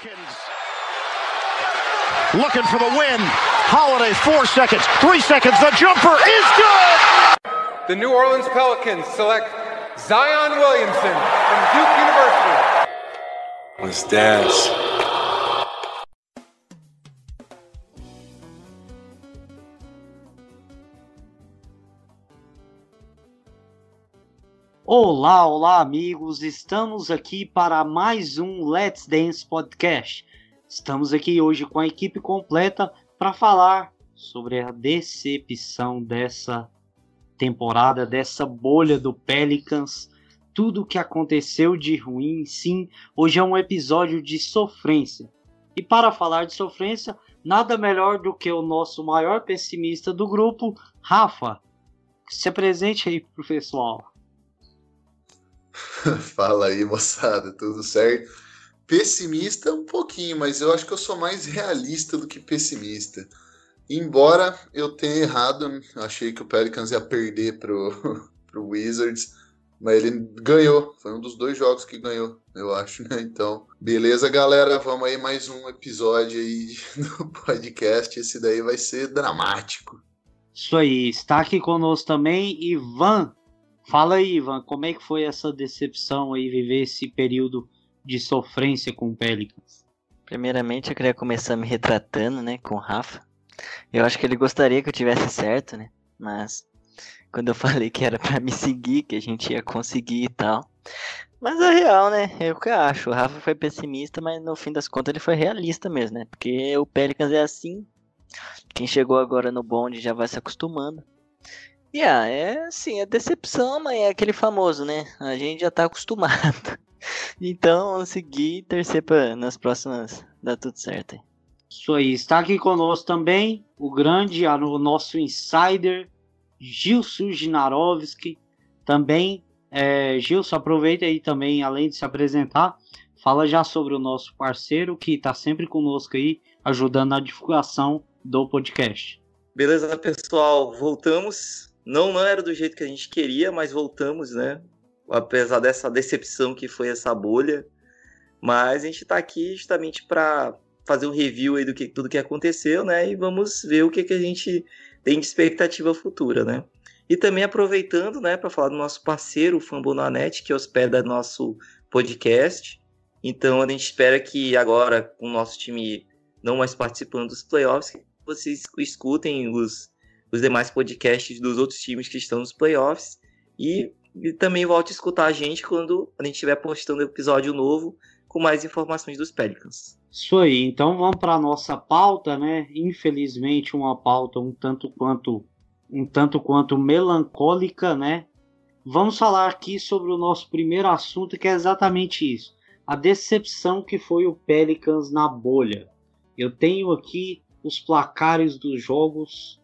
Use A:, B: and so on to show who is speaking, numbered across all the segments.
A: Pelicans looking for the win. Holiday, four seconds, three seconds. The jumper is good.
B: The New Orleans Pelicans select Zion Williamson from Duke University.
C: Let's dance.
D: Olá, olá, amigos! Estamos aqui para mais um Let's Dance Podcast. Estamos aqui hoje com a equipe completa para falar sobre a decepção dessa temporada, dessa bolha do Pelicans, tudo o que aconteceu de ruim. Sim, hoje é um episódio de sofrência. E para falar de sofrência, nada melhor do que o nosso maior pessimista do grupo, Rafa. Se apresente aí pro pessoal.
E: Fala aí, moçada, tudo certo? Pessimista um pouquinho, mas eu acho que eu sou mais realista do que pessimista. Embora eu tenha errado, achei que o Pelicans ia perder pro, pro Wizards, mas ele ganhou. Foi um dos dois jogos que ganhou, eu acho, né? Então, beleza, galera, vamos aí mais um episódio aí do podcast. Esse daí vai ser dramático.
D: Isso aí, está aqui conosco também Ivan Fala aí, Ivan, como é que foi essa decepção aí, viver esse período de sofrência com o Pelicans?
F: Primeiramente, eu queria começar me retratando, né, com o Rafa. Eu acho que ele gostaria que eu tivesse certo, né, mas quando eu falei que era para me seguir, que a gente ia conseguir e tal. Mas a real, né, é o que eu acho. O Rafa foi pessimista, mas no fim das contas ele foi realista mesmo, né, porque o Pelicans é assim. Quem chegou agora no bonde já vai se acostumando. Yeah, é assim, é decepção, mas é aquele famoso, né? A gente já tá acostumado. Então, seguir e torcer pra nas próximas dar tudo certo. Aí.
D: Isso aí, está aqui conosco também o grande, o nosso insider, Gilson Ginarovski. Também, é, Gilson, aproveita aí também, além de se apresentar, fala já sobre o nosso parceiro que está sempre conosco aí, ajudando na divulgação do podcast.
G: Beleza, pessoal, voltamos não, não era do jeito que a gente queria, mas voltamos, né? Apesar dessa decepção que foi essa bolha. Mas a gente está aqui justamente para fazer um review aí do que tudo que aconteceu, né? E vamos ver o que, que a gente tem de expectativa futura, né? E também aproveitando, né, para falar do nosso parceiro, o Fambonanet, que hospeda nosso podcast. Então a gente espera que agora, com o nosso time não mais participando dos playoffs, vocês escutem os os demais podcasts dos outros times que estão nos playoffs. E, e também volte a escutar a gente quando a gente estiver postando episódio novo com mais informações dos Pelicans.
D: Isso aí, então vamos para a nossa pauta, né? Infelizmente, uma pauta um tanto quanto um tanto quanto melancólica, né? Vamos falar aqui sobre o nosso primeiro assunto, que é exatamente isso: a decepção que foi o Pelicans na bolha. Eu tenho aqui os placares dos jogos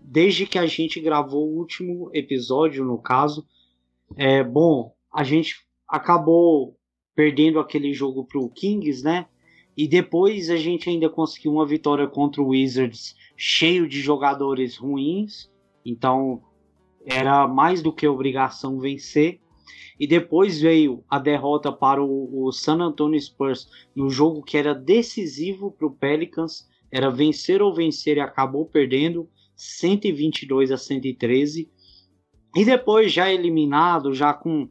D: desde que a gente gravou o último episódio, no caso. É, bom, a gente acabou perdendo aquele jogo para o Kings, né? E depois a gente ainda conseguiu uma vitória contra o Wizards cheio de jogadores ruins. Então era mais do que obrigação vencer. E depois veio a derrota para o, o San Antonio Spurs no jogo que era decisivo para o Pelicans. Era vencer ou vencer e acabou perdendo. 122 a 113. E depois, já eliminado, já com uh,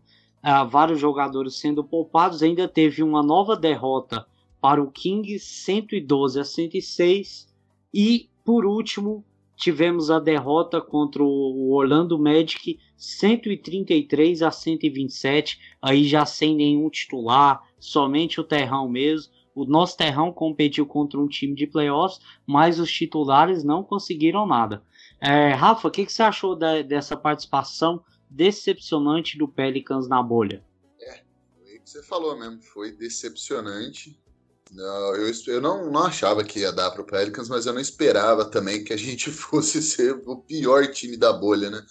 D: vários jogadores sendo poupados, ainda teve uma nova derrota para o Kings, 112 a 106. E, por último, tivemos a derrota contra o Orlando Magic, 133 a 127. Aí já sem nenhum titular, somente o Terrão mesmo. O nosso terrão competiu contra um time de playoffs, mas os titulares não conseguiram nada. É, Rafa, o que, que, você achou da, dessa participação decepcionante do Pelicans na bolha?
E: É, foi o que você falou mesmo, foi decepcionante. Eu, eu não, não achava que ia dar para o Pelicans, mas eu não esperava também que a gente fosse ser o pior time da bolha, né?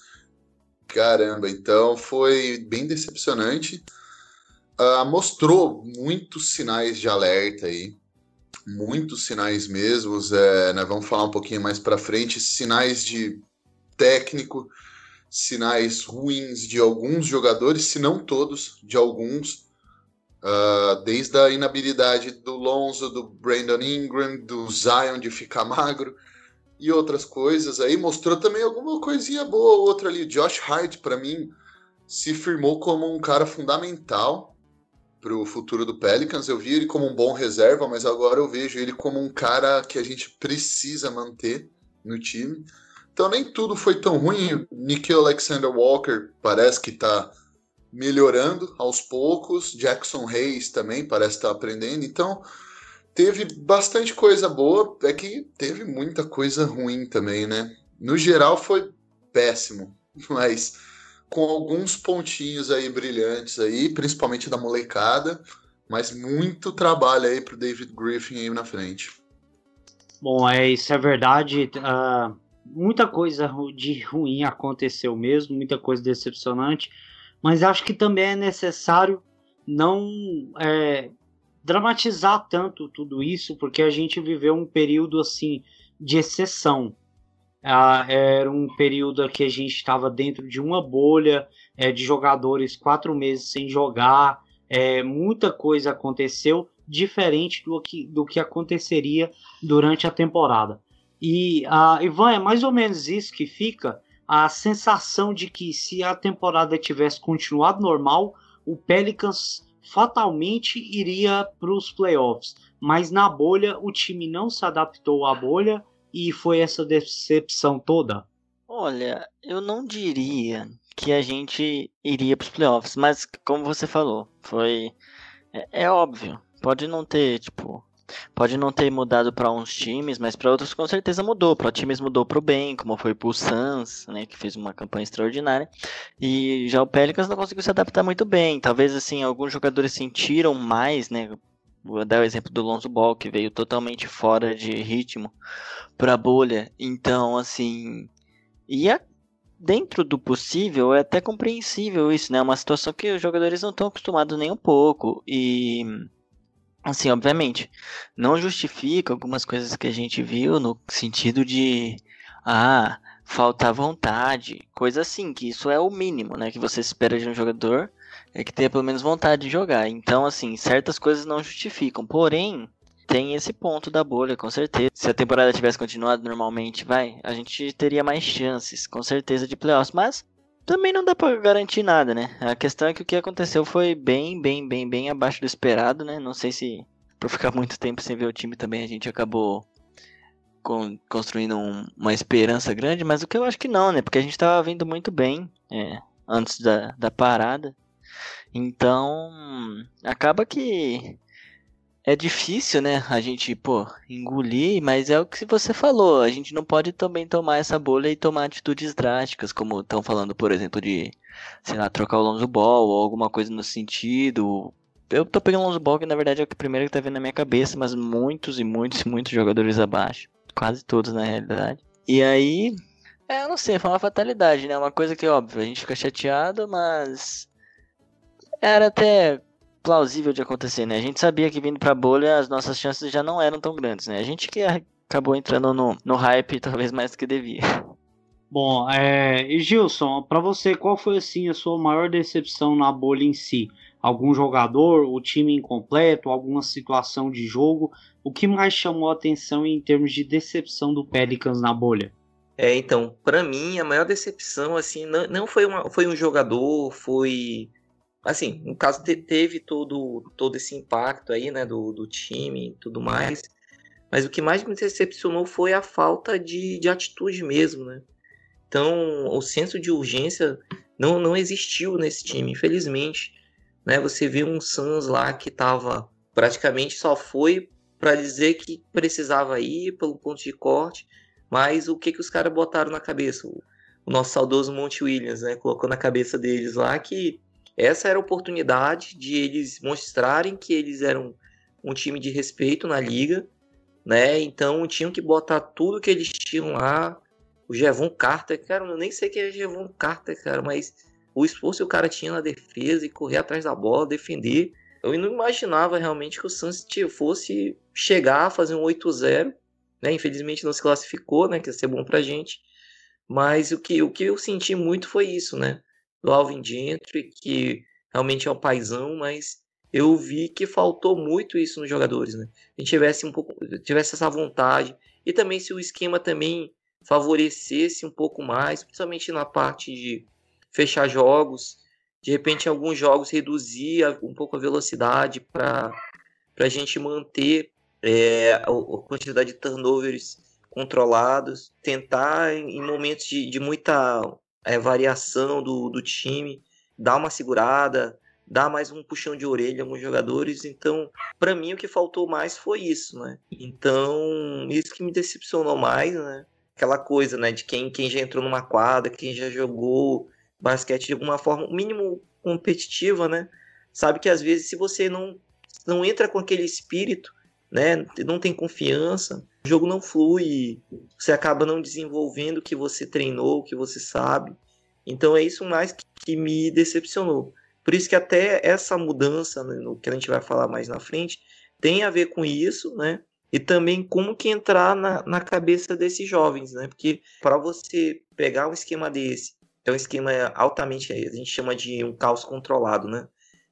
E: Caramba, então foi bem decepcionante uh, mostrou muitos sinais de alerta aí, muitos sinais mesmos. É, né, vamos falar um pouquinho mais para frente, sinais de técnico, sinais ruins de alguns jogadores, se não todos, de alguns. Uh, desde a inabilidade do Lonzo, do Brandon Ingram, do Zion de ficar magro e outras coisas aí, mostrou também alguma coisinha boa outra ali. Josh Hart, para mim, se firmou como um cara fundamental para o futuro do Pelicans. Eu vi ele como um bom reserva, mas agora eu vejo ele como um cara que a gente precisa manter no time. Então nem tudo foi tão ruim. Nikhil Alexander Walker parece que está melhorando aos poucos. Jackson Hayes também parece estar tá aprendendo. Então teve bastante coisa boa. É que teve muita coisa ruim também, né? No geral foi péssimo, mas com alguns pontinhos aí brilhantes aí, principalmente da molecada, mas muito trabalho aí pro David Griffin aí na frente.
D: Bom, é isso é verdade. Uh, muita coisa de ruim aconteceu mesmo, muita coisa decepcionante, mas acho que também é necessário não é, dramatizar tanto tudo isso, porque a gente viveu um período assim de exceção. Ah, era um período que a gente estava dentro de uma bolha é, de jogadores quatro meses sem jogar, é, muita coisa aconteceu diferente do que, do que aconteceria durante a temporada. E, uh, Ivan, é mais ou menos isso que fica a sensação de que se a temporada tivesse continuado normal, o Pelicans fatalmente iria para os playoffs. Mas na bolha, o time não se adaptou à bolha e foi essa decepção toda.
F: Olha, eu não diria que a gente iria para os playoffs, mas como você falou, foi é, é óbvio. Pode não ter, tipo, Pode não ter mudado para uns times, mas para outros com certeza mudou. Para times mudou para o bem, como foi para o Suns, né, que fez uma campanha extraordinária. E já o Pelicans não conseguiu se adaptar muito bem. Talvez assim alguns jogadores sentiram mais, né? Vou dar o exemplo do Lonzo Ball, que veio totalmente fora de ritmo para a bolha. Então, assim, e a, dentro do possível é até compreensível isso, né? É uma situação que os jogadores não estão acostumados nem um pouco e Assim, obviamente, não justifica algumas coisas que a gente viu no sentido de ah, faltar vontade, coisa assim, que isso é o mínimo, né, que você espera de um jogador, é que tenha pelo menos vontade de jogar. Então, assim, certas coisas não justificam. Porém, tem esse ponto da bolha, com certeza. Se a temporada tivesse continuado normalmente, vai, a gente teria mais chances, com certeza, de playoffs, mas também não dá para garantir nada, né? A questão é que o que aconteceu foi bem, bem, bem, bem abaixo do esperado, né? Não sei se por ficar muito tempo sem ver o time também a gente acabou con construindo um, uma esperança grande, mas o que eu acho que não, né? Porque a gente tava vindo muito bem é, antes da, da parada. Então, acaba que é difícil, né? A gente, pô, engolir, mas é o que você falou. A gente não pode também tomar essa bolha e tomar atitudes drásticas, como estão falando, por exemplo, de, sei lá, trocar o Lonzo Ball ou alguma coisa no sentido. Eu tô pegando o Lonzo Ball, que na verdade é o primeiro que tá vindo na minha cabeça, mas muitos e muitos e muitos jogadores abaixo. Quase todos, na realidade. E aí, é, eu não sei, foi uma fatalidade, né? Uma coisa que, óbvio, a gente fica chateado, mas. Era até plausível de acontecer, né? A gente sabia que vindo pra bolha as nossas chances já não eram tão grandes, né? A gente que acabou entrando no, no hype talvez mais do que devia.
D: Bom, é, e Gilson, para você, qual foi assim a sua maior decepção na bolha em si? Algum jogador, o time incompleto, alguma situação de jogo? O que mais chamou a atenção em termos de decepção do Pelicans na bolha?
G: É, então, para mim a maior decepção assim não, não foi uma, foi um jogador, foi assim, no caso te, teve todo, todo esse impacto aí, né, do, do time e tudo mais, mas o que mais me decepcionou foi a falta de, de atitude mesmo, né? Então, o senso de urgência não, não existiu nesse time, infelizmente. Né? Você viu um Suns lá que tava praticamente só foi para dizer que precisava ir pelo ponto de corte, mas o que que os caras botaram na cabeça? O nosso saudoso Monte Williams, né? Colocou na cabeça deles lá que essa era a oportunidade de eles mostrarem que eles eram um time de respeito na liga, né? Então tinham que botar tudo que eles tinham lá. O Jevon Carter, cara, eu nem sei quem é Jevon Carter, cara, mas o esforço que o cara tinha na defesa e correr atrás da bola, defender. Eu não imaginava realmente que o Suns fosse chegar a fazer um 8-0, né? Infelizmente não se classificou, né? Que ia ser bom pra gente. Mas o que, o que eu senti muito foi isso, né? Do Alvin Gentry, que realmente é um paizão, mas eu vi que faltou muito isso nos jogadores, né? A gente tivesse um pouco, tivesse essa vontade e também se o esquema também favorecesse um pouco mais, principalmente na parte de fechar jogos, de repente em alguns jogos reduzir um pouco a velocidade para a gente manter é, a, quantidade de turnovers controlados, tentar em, em momentos de, de muita é, variação do, do time, dar uma segurada, dar mais um puxão de orelha a jogadores. Então, para mim, o que faltou mais foi isso, né? Então, isso que me decepcionou mais, né? Aquela coisa, né? De quem, quem já entrou numa quadra, quem já jogou basquete de alguma forma, mínimo competitiva, né? Sabe que às vezes, se você não, não entra com aquele espírito, né? Não tem confiança, o jogo não flui, você acaba não desenvolvendo o que você treinou, o que você sabe. Então é isso mais que, que me decepcionou. Por isso que até essa mudança, né, no que a gente vai falar mais na frente, tem a ver com isso, né? E também como que entrar na, na cabeça desses jovens, né? Porque para você pegar um esquema desse, é um esquema altamente, a gente chama de um caos controlado, né?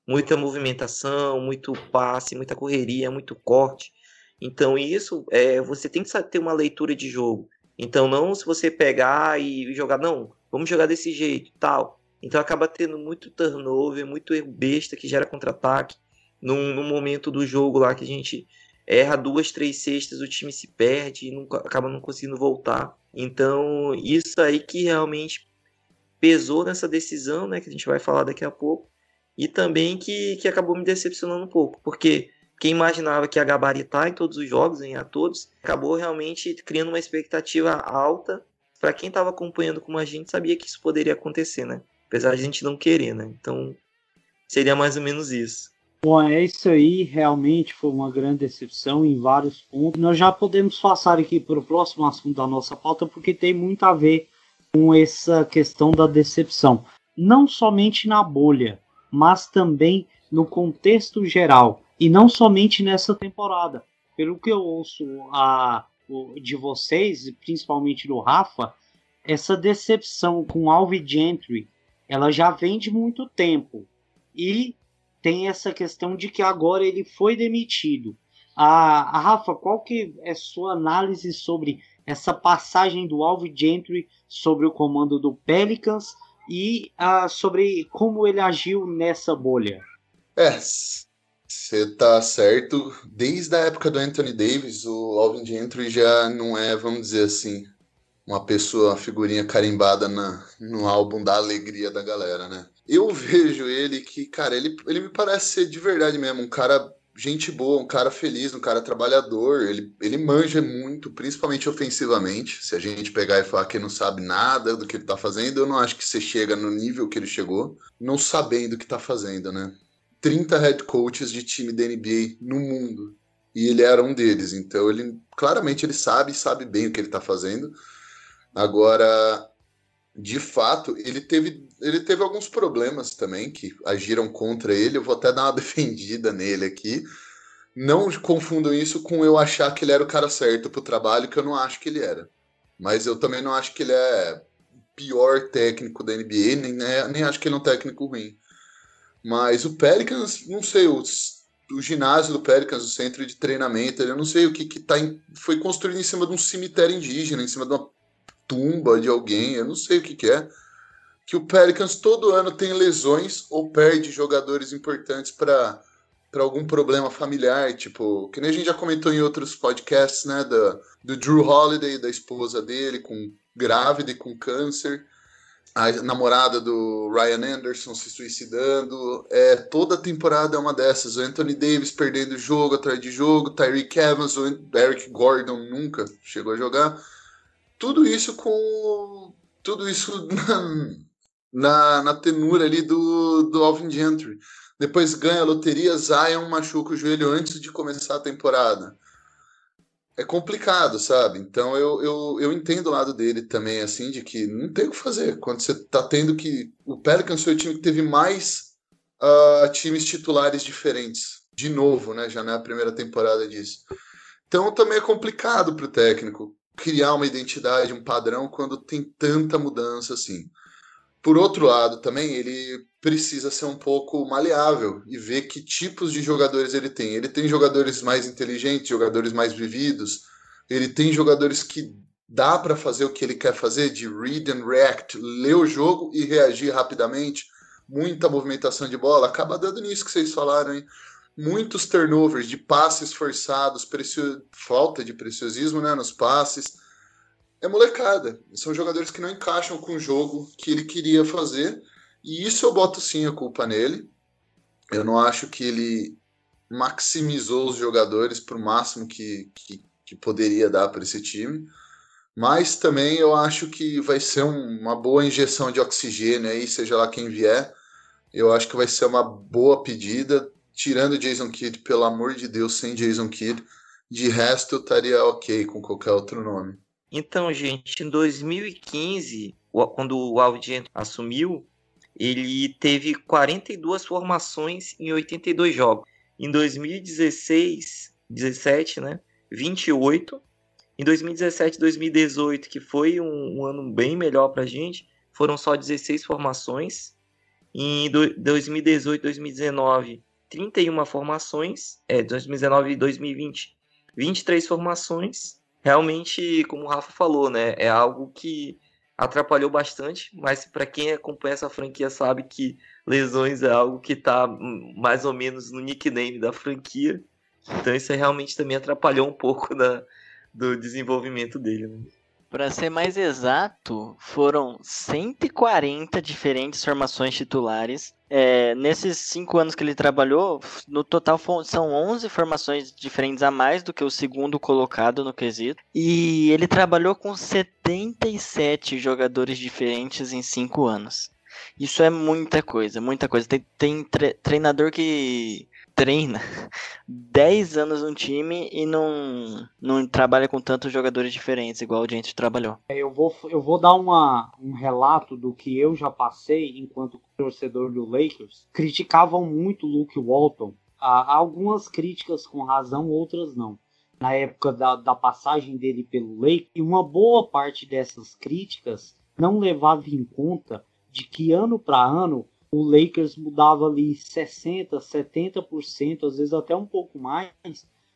G: Muita movimentação, muito passe, muita correria, muito corte. Então isso, é, você tem que ter uma leitura de jogo. Então não se você pegar e jogar, não, vamos jogar desse jeito, tal. Então acaba tendo muito turnover, muito erro besta que gera contra-ataque. Num, num, momento do jogo lá que a gente erra duas, três cestas, o time se perde e não, acaba não conseguindo voltar. Então, isso aí que realmente pesou nessa decisão, né? Que a gente vai falar daqui a pouco. E também que, que acabou me decepcionando um pouco, porque quem imaginava que ia gabaritar em todos os jogos, a todos, acabou realmente criando uma expectativa alta. Para quem estava acompanhando como a gente, sabia que isso poderia acontecer, né? apesar de a gente não querer, né? Então seria mais ou menos isso.
D: Bom, é isso aí, realmente foi uma grande decepção em vários pontos. Nós já podemos passar aqui para o próximo assunto da nossa pauta, porque tem muito a ver com essa questão da decepção. Não somente na bolha, mas também no contexto geral. E não somente nessa temporada. Pelo que eu ouço a, de vocês, principalmente do Rafa, essa decepção com Alvin Gentry ela já vem de muito tempo. E tem essa questão de que agora ele foi demitido. A, a Rafa, qual que é sua análise sobre essa passagem do Alvin Gentry sobre o comando do Pelicans e uh, sobre como ele agiu nessa bolha?
E: É, você tá certo. Desde a época do Anthony Davis, o Alvin Gentry já não é, vamos dizer assim, uma pessoa, uma figurinha carimbada na, no álbum da alegria da galera, né? Eu vejo ele que, cara, ele, ele me parece ser de verdade mesmo, um cara gente boa, um cara feliz, um cara trabalhador. Ele, ele manja muito, principalmente ofensivamente. Se a gente pegar e falar que não sabe nada do que ele tá fazendo, eu não acho que você chega no nível que ele chegou, não sabendo o que tá fazendo, né? 30 head coaches de time da NBA no mundo. E ele era um deles. Então ele claramente ele sabe, sabe bem o que ele tá fazendo. Agora, de fato, ele teve, ele teve alguns problemas também que agiram contra ele. Eu vou até dar uma defendida nele aqui. Não confundam isso com eu achar que ele era o cara certo pro trabalho, que eu não acho que ele era. Mas eu também não acho que ele é o pior técnico da NBA, nem, é, nem acho que ele é um técnico ruim. Mas o Pelicans, não sei, o, o ginásio do Pelicans, o centro de treinamento, eu não sei o que, que tá em, foi construído em cima de um cemitério indígena, em cima de uma tumba de alguém, eu não sei o que, que é, que o Pelicans todo ano tem lesões ou perde jogadores importantes para para algum problema familiar, tipo, que nem a gente já comentou em outros podcasts, né, da, do Drew Holiday, da esposa dele, com grávida e com câncer, a namorada do Ryan Anderson se suicidando, é, toda temporada é uma dessas, o Anthony Davis perdendo jogo atrás de jogo, Tyreek Evans, o Eric Gordon nunca chegou a jogar, tudo isso com. Tudo isso na, na, na tenura ali do, do Alvin Gentry. Depois ganha a loteria, Zion machuca o joelho antes de começar a temporada. É complicado, sabe? Então eu, eu, eu entendo o lado dele também, assim, de que não tem o que fazer. Quando você tá tendo que. O Pelicans foi o time que teve mais uh, times titulares diferentes. De novo, né? Já não é a primeira temporada disso. Então também é complicado pro técnico criar uma identidade, um padrão quando tem tanta mudança assim. Por outro lado, também ele precisa ser um pouco maleável e ver que tipos de jogadores ele tem. Ele tem jogadores mais inteligentes, jogadores mais vividos, ele tem jogadores que dá para fazer o que ele quer fazer, de read and react, ler o jogo e reagir rapidamente, muita movimentação de bola, acaba dando nisso que vocês falaram, hein? Muitos turnovers de passes forçados, falta de preciosismo né, nos passes. É molecada. São jogadores que não encaixam com o jogo que ele queria fazer e isso eu boto sim a culpa nele. Eu não acho que ele maximizou os jogadores para o máximo que, que, que, poderia dar para esse time. Mas também eu acho que vai ser um, uma boa injeção de oxigênio aí, seja lá quem vier. Eu acho que vai ser uma boa pedida, tirando Jason Kidd, pelo amor de Deus, sem Jason Kidd. De resto, eu estaria ok com qualquer outro nome.
G: Então, gente, em 2015, quando o Aldi assumiu, ele teve 42 formações em 82 jogos. Em 2016, 17, né, 28. Em 2017 2018, que foi um, um ano bem melhor para a gente, foram só 16 formações. Em 2018 2019, 31 formações. É, 2019 e 2020, 23 formações. Realmente, como o Rafa falou, né, é algo que atrapalhou bastante, mas para quem acompanha essa franquia sabe que lesões é algo que está mais ou menos no nickname da franquia. Então isso realmente também atrapalhou um pouco da, do desenvolvimento dele. Né?
F: Para ser mais exato, foram 140 diferentes formações titulares. É, nesses cinco anos que ele trabalhou, no total são 11 formações diferentes a mais do que o segundo colocado no quesito. E ele trabalhou com 77 jogadores diferentes em cinco anos. Isso é muita coisa, muita coisa. Tem, tem treinador que treina 10 anos no time e não, não trabalha com tantos jogadores diferentes, igual o gente trabalhou.
D: É, eu vou, eu vou dar uma, um relato do que eu já passei enquanto torcedor do Lakers. Criticavam muito o Luke Walton. Há algumas críticas com razão, outras não. Na época da, da passagem dele pelo Lakers, e uma boa parte dessas críticas não levava em conta de que ano para ano o Lakers mudava ali 60, 70%, às vezes até um pouco mais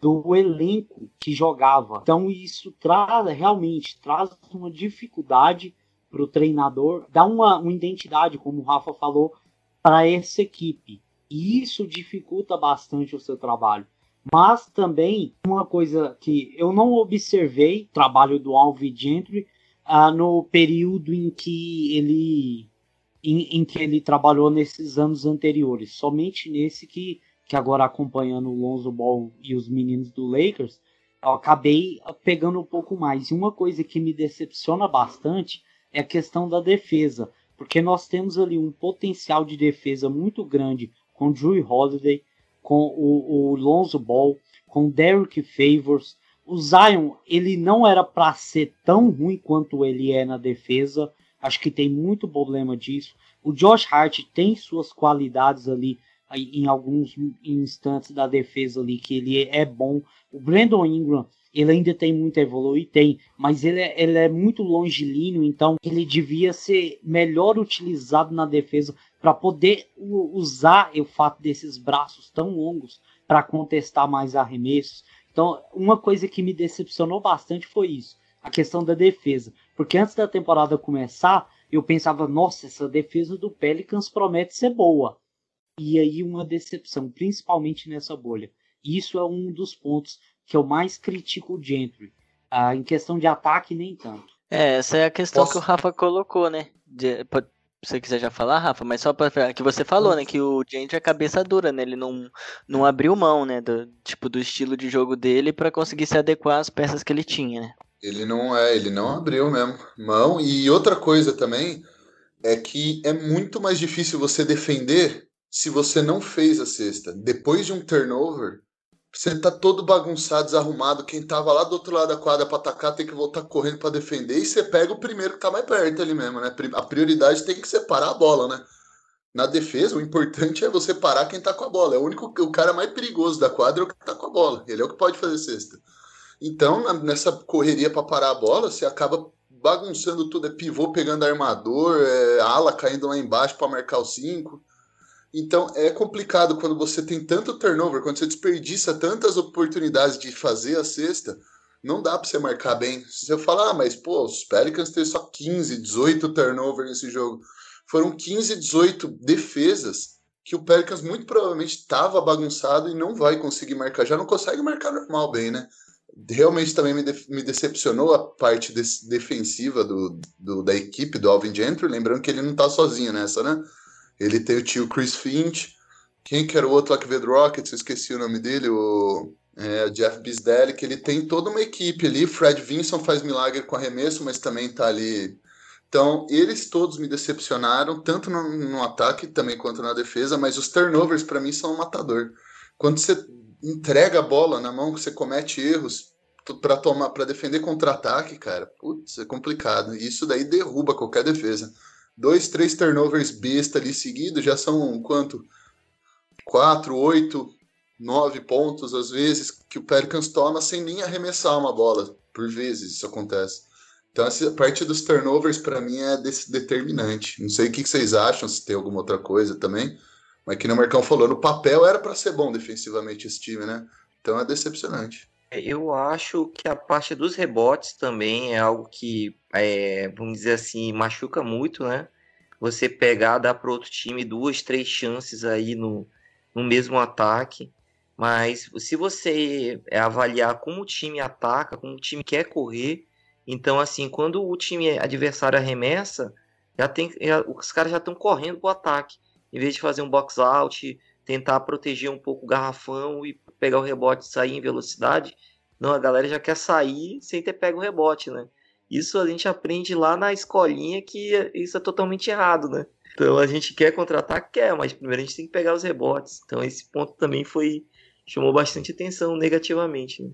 D: do elenco que jogava. Então isso traz realmente traz uma dificuldade para o treinador, dá uma, uma identidade, como o Rafa falou, para essa equipe. E isso dificulta bastante o seu trabalho. Mas também uma coisa que eu não observei, trabalho do Alvin Gentry, ah, no período em que ele em, em, que ele trabalhou nesses anos anteriores. Somente nesse que, que agora acompanhando o Lonzo Ball e os meninos do Lakers, eu acabei pegando um pouco mais. E uma coisa que me decepciona bastante é a questão da defesa, porque nós temos ali um potencial de defesa muito grande com Drew Holiday, com o, o Lonzo Ball, com Derrick Favors. O Zion, ele não era para ser tão ruim quanto ele é na defesa, Acho que tem muito problema disso. O Josh Hart tem suas qualidades ali em alguns instantes da defesa ali que ele é bom. O Brandon Ingram ele ainda tem muito a evoluir, tem, mas ele é, ele é muito longilíneo, então ele devia ser melhor utilizado na defesa para poder usar o fato desses braços tão longos para contestar mais arremessos. Então, uma coisa que me decepcionou bastante foi isso, a questão da defesa. Porque antes da temporada começar, eu pensava, nossa, essa defesa do Pelicans promete ser boa. E aí uma decepção, principalmente nessa bolha. Isso é um dos pontos que eu mais critico o Gentry. Ah, em questão de ataque, nem tanto.
F: É, essa é a questão Posso... que o Rafa colocou, né? De, pode, se você quiser já falar, Rafa, mas só para que você falou, né, que o Gentry é cabeça dura, né? Ele não, não abriu mão, né, do tipo do estilo de jogo dele para conseguir se adequar às peças que ele tinha, né?
E: Ele não é, ele não abriu mesmo mão. E outra coisa também é que é muito mais difícil você defender se você não fez a cesta. Depois de um turnover, você tá todo bagunçado, desarrumado. Quem tava lá do outro lado da quadra para atacar tem que voltar correndo para defender. E você pega o primeiro que tá mais perto ali mesmo, né? A prioridade tem que ser parar a bola, né? Na defesa, o importante é você parar quem tá com a bola. É o único, o cara mais perigoso da quadra é o que tá com a bola. Ele é o que pode fazer cesta. Então, nessa correria para parar a bola, você acaba bagunçando tudo. É pivô pegando armador, é ala caindo lá embaixo para marcar o 5. Então é complicado quando você tem tanto turnover, quando você desperdiça tantas oportunidades de fazer a cesta, não dá para você marcar bem. Se você falar, ah, mas pô, os Pelicans têm só 15, 18 turnover nesse jogo. Foram 15, 18 defesas que o Pelicans muito provavelmente estava bagunçado e não vai conseguir marcar. Já não consegue marcar normal bem, né? Realmente também me, de me decepcionou a parte de defensiva do, do, da equipe do Alvin Gentry. Lembrando que ele não tá sozinho nessa, né? Ele tem o tio Chris Finch. Quem que era o outro lá que veio do Rockets? Esqueci o nome dele. O é, Jeff Bisdelli, que ele tem toda uma equipe ali. Fred Vinson faz milagre com arremesso, mas também tá ali. Então, eles todos me decepcionaram, tanto no, no ataque também quanto na defesa, mas os turnovers para mim são um matador. Quando você entrega a bola na mão, você comete erros para tomar, para defender contra-ataque, cara, putz, é complicado. Isso daí derruba qualquer defesa. Dois, três turnovers besta ali seguidos já são quanto? Quatro, oito, nove pontos, às vezes, que o Pelicans toma sem nem arremessar uma bola. Por vezes isso acontece. Então, essa parte dos turnovers, para mim, é determinante. Não sei o que vocês acham, se tem alguma outra coisa também. Mas que o Marcão falou, no papel era para ser bom defensivamente esse time, né? Então é decepcionante.
G: É, eu acho que a parte dos rebotes também é algo que, é, vamos dizer assim, machuca muito, né? Você pegar, dar para outro time duas, três chances aí no, no mesmo ataque. Mas se você avaliar como o time ataca, como o time quer correr, então assim, quando o time adversário arremessa, já tem, já, os caras já estão correndo para o ataque, em vez de fazer um box out, tentar proteger um pouco o garrafão e pegar o rebote e sair em velocidade. Não, a galera já quer sair sem ter pego o rebote, né? Isso a gente aprende lá na escolinha que isso é totalmente errado, né? Então a gente quer contratar, quer, mas primeiro a gente tem que pegar os rebotes. Então esse ponto também foi chamou bastante atenção negativamente. Né?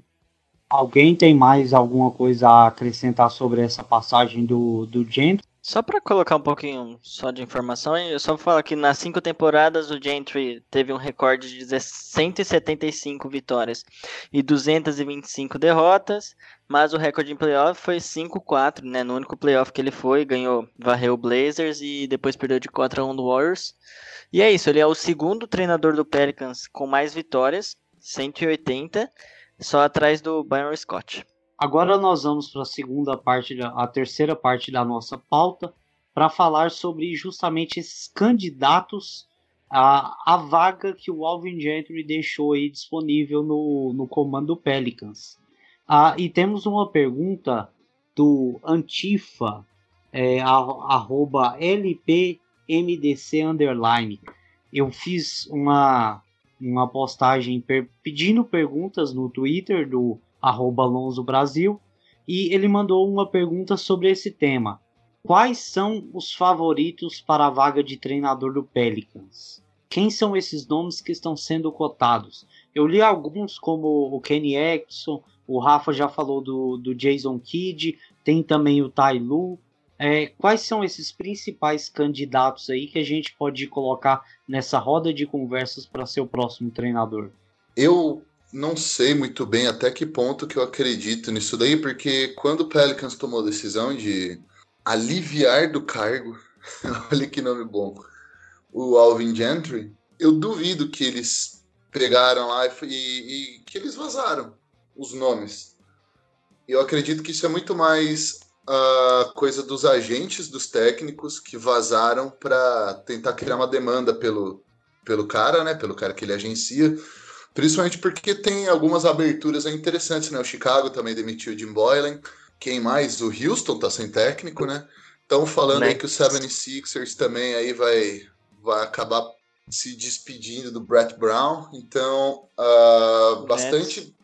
D: Alguém tem mais alguma coisa a acrescentar sobre essa passagem do, do Gentry?
F: Só para colocar um pouquinho só de informação, eu só vou falar que nas cinco temporadas o Gentry teve um recorde de 175 vitórias e 225 derrotas, mas o recorde em playoff foi 5-4, né? No único playoff que ele foi, ganhou, varreu o Blazers e depois perdeu de 4 a 1 do Warriors. E é isso, ele é o segundo treinador do Pelicans com mais vitórias 180, só atrás do Byron Scott.
D: Agora nós vamos para a segunda parte, a terceira parte da nossa pauta, para falar sobre justamente esses candidatos à, à vaga que o Alvin Gentry deixou aí disponível no, no comando Pelicans. Ah, e temos uma pergunta do Antifa, é, arroba LPMDC underline. Eu fiz uma uma postagem per pedindo perguntas no Twitter do Alonso Brasil e ele mandou uma pergunta sobre esse tema. Quais são os favoritos para a vaga de treinador do Pelicans? Quem são esses nomes que estão sendo cotados? Eu li alguns como o Kenny Exxon, o Rafa já falou do, do Jason Kidd, tem também o Tai Lu, é, quais são esses principais candidatos aí que a gente pode colocar nessa roda de conversas para ser o próximo treinador?
E: Eu não sei muito bem até que ponto que eu acredito nisso daí, porque quando o Pelicans tomou a decisão de aliviar do cargo, olha que nome bom, o Alvin Gentry, eu duvido que eles pegaram lá e, e, e que eles vazaram os nomes. Eu acredito que isso é muito mais a coisa dos agentes dos técnicos que vazaram para tentar criar uma demanda pelo, pelo cara, né? Pelo cara que ele agencia. Principalmente porque tem algumas aberturas interessantes, né? O Chicago também demitiu o Jim Boylan. Quem mais? O Houston tá sem técnico, né? Estão falando aí que o 76ers também aí vai, vai acabar se despedindo do Brett Brown. Então, uh, bastante. Nets.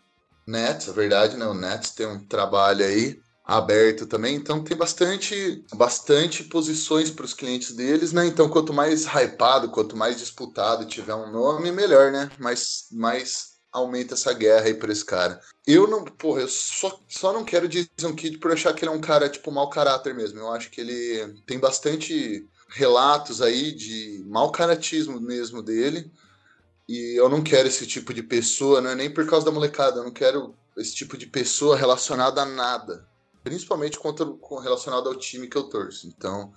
E: Nets, é verdade, né? O Nets tem um trabalho aí aberto também, então tem bastante, bastante posições para os clientes deles, né? Então, quanto mais hypado, quanto mais disputado tiver um nome, melhor, né? Mais, mais aumenta essa guerra aí para esse cara. Eu não, porra, eu só, só não quero Jason Kidd por achar que ele é um cara, tipo, mau caráter mesmo. Eu acho que ele tem bastante relatos aí de mau caratismo mesmo dele. E eu não quero esse tipo de pessoa, não é nem por causa da molecada, eu não quero esse tipo de pessoa relacionada a nada principalmente contra, relacionado ao time que eu torço. Então,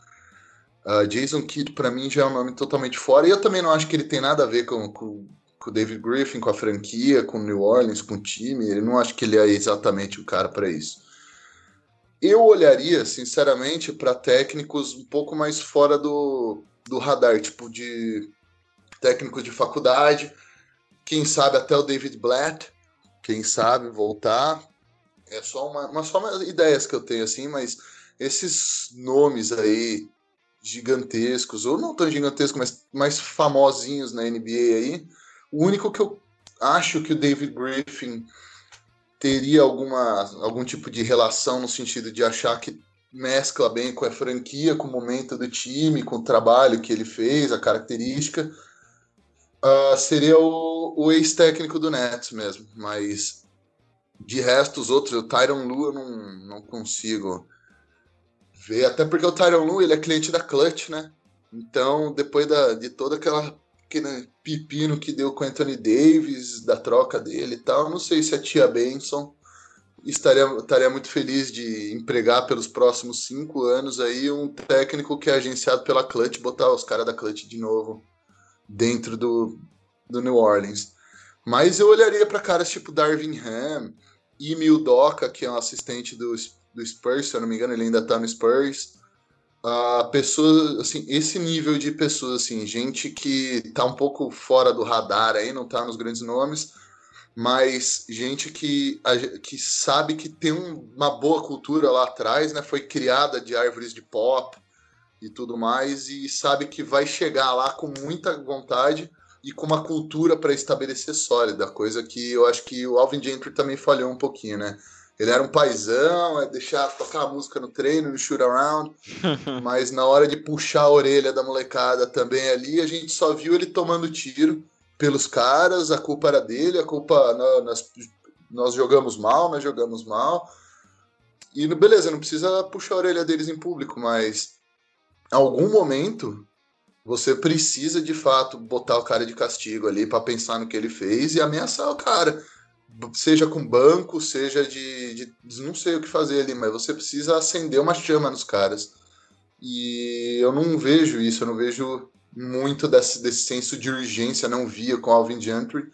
E: Uh, Jason Kidd, para mim, já é um nome totalmente fora. E eu também não acho que ele tem nada a ver com, com, com o David Griffin, com a franquia, com o New Orleans, com o time. Ele não acho que ele é exatamente o cara para isso. Eu olharia, sinceramente, para técnicos um pouco mais fora do, do radar, tipo de técnicos de faculdade, quem sabe até o David Blatt, quem sabe voltar. É só uma, uma só uma ideias que eu tenho assim, mas esses nomes aí gigantescos, ou não tão gigantescos, mas mais famosinhos na NBA aí, o único que eu acho que o David Griffin teria alguma, algum tipo de relação no sentido de achar que mescla bem com a franquia, com o momento do time, com o trabalho que ele fez, a característica, uh, seria o, o ex-técnico do Nets mesmo. Mas de resto, os outros, o Tyron Lu eu não, não consigo ver, até porque o Tyron Lu ele é cliente da Clutch, né? Então, depois da, de toda aquela aquele pepino que deu com Anthony Davis, da troca dele e tal. Não sei se a tia Benson estaria, estaria muito feliz de empregar pelos próximos cinco anos aí um técnico que é agenciado pela Clutch, botar os caras da Clutch de novo dentro do, do New Orleans. Mas eu olharia para caras tipo Darvin Ham, Emil Doca, que é um assistente do, do Spurs, se eu não me engano, ele ainda está no Spurs a pessoa, assim, esse nível de pessoas, assim, gente que tá um pouco fora do radar aí, não tá nos grandes nomes, mas gente que, que sabe que tem uma boa cultura lá atrás, né? Foi criada de árvores de pop e tudo mais, e sabe que vai chegar lá com muita vontade e com uma cultura para estabelecer sólida, coisa que eu acho que o Alvin Gentry também falhou um pouquinho, né? Ele era um paizão, é deixar tocar a música no treino, no shoot around, mas na hora de puxar a orelha da molecada também ali, a gente só viu ele tomando tiro pelos caras, a culpa era dele, a culpa nós, nós jogamos mal, nós jogamos mal. E beleza, não precisa puxar a orelha deles em público, mas em algum momento você precisa de fato botar o cara de castigo ali para pensar no que ele fez e ameaçar o cara seja com banco, seja de, de, não sei o que fazer ali, mas você precisa acender uma chama nos caras. E eu não vejo isso, eu não vejo muito desse, desse senso de urgência, não via com Alvin Gentry.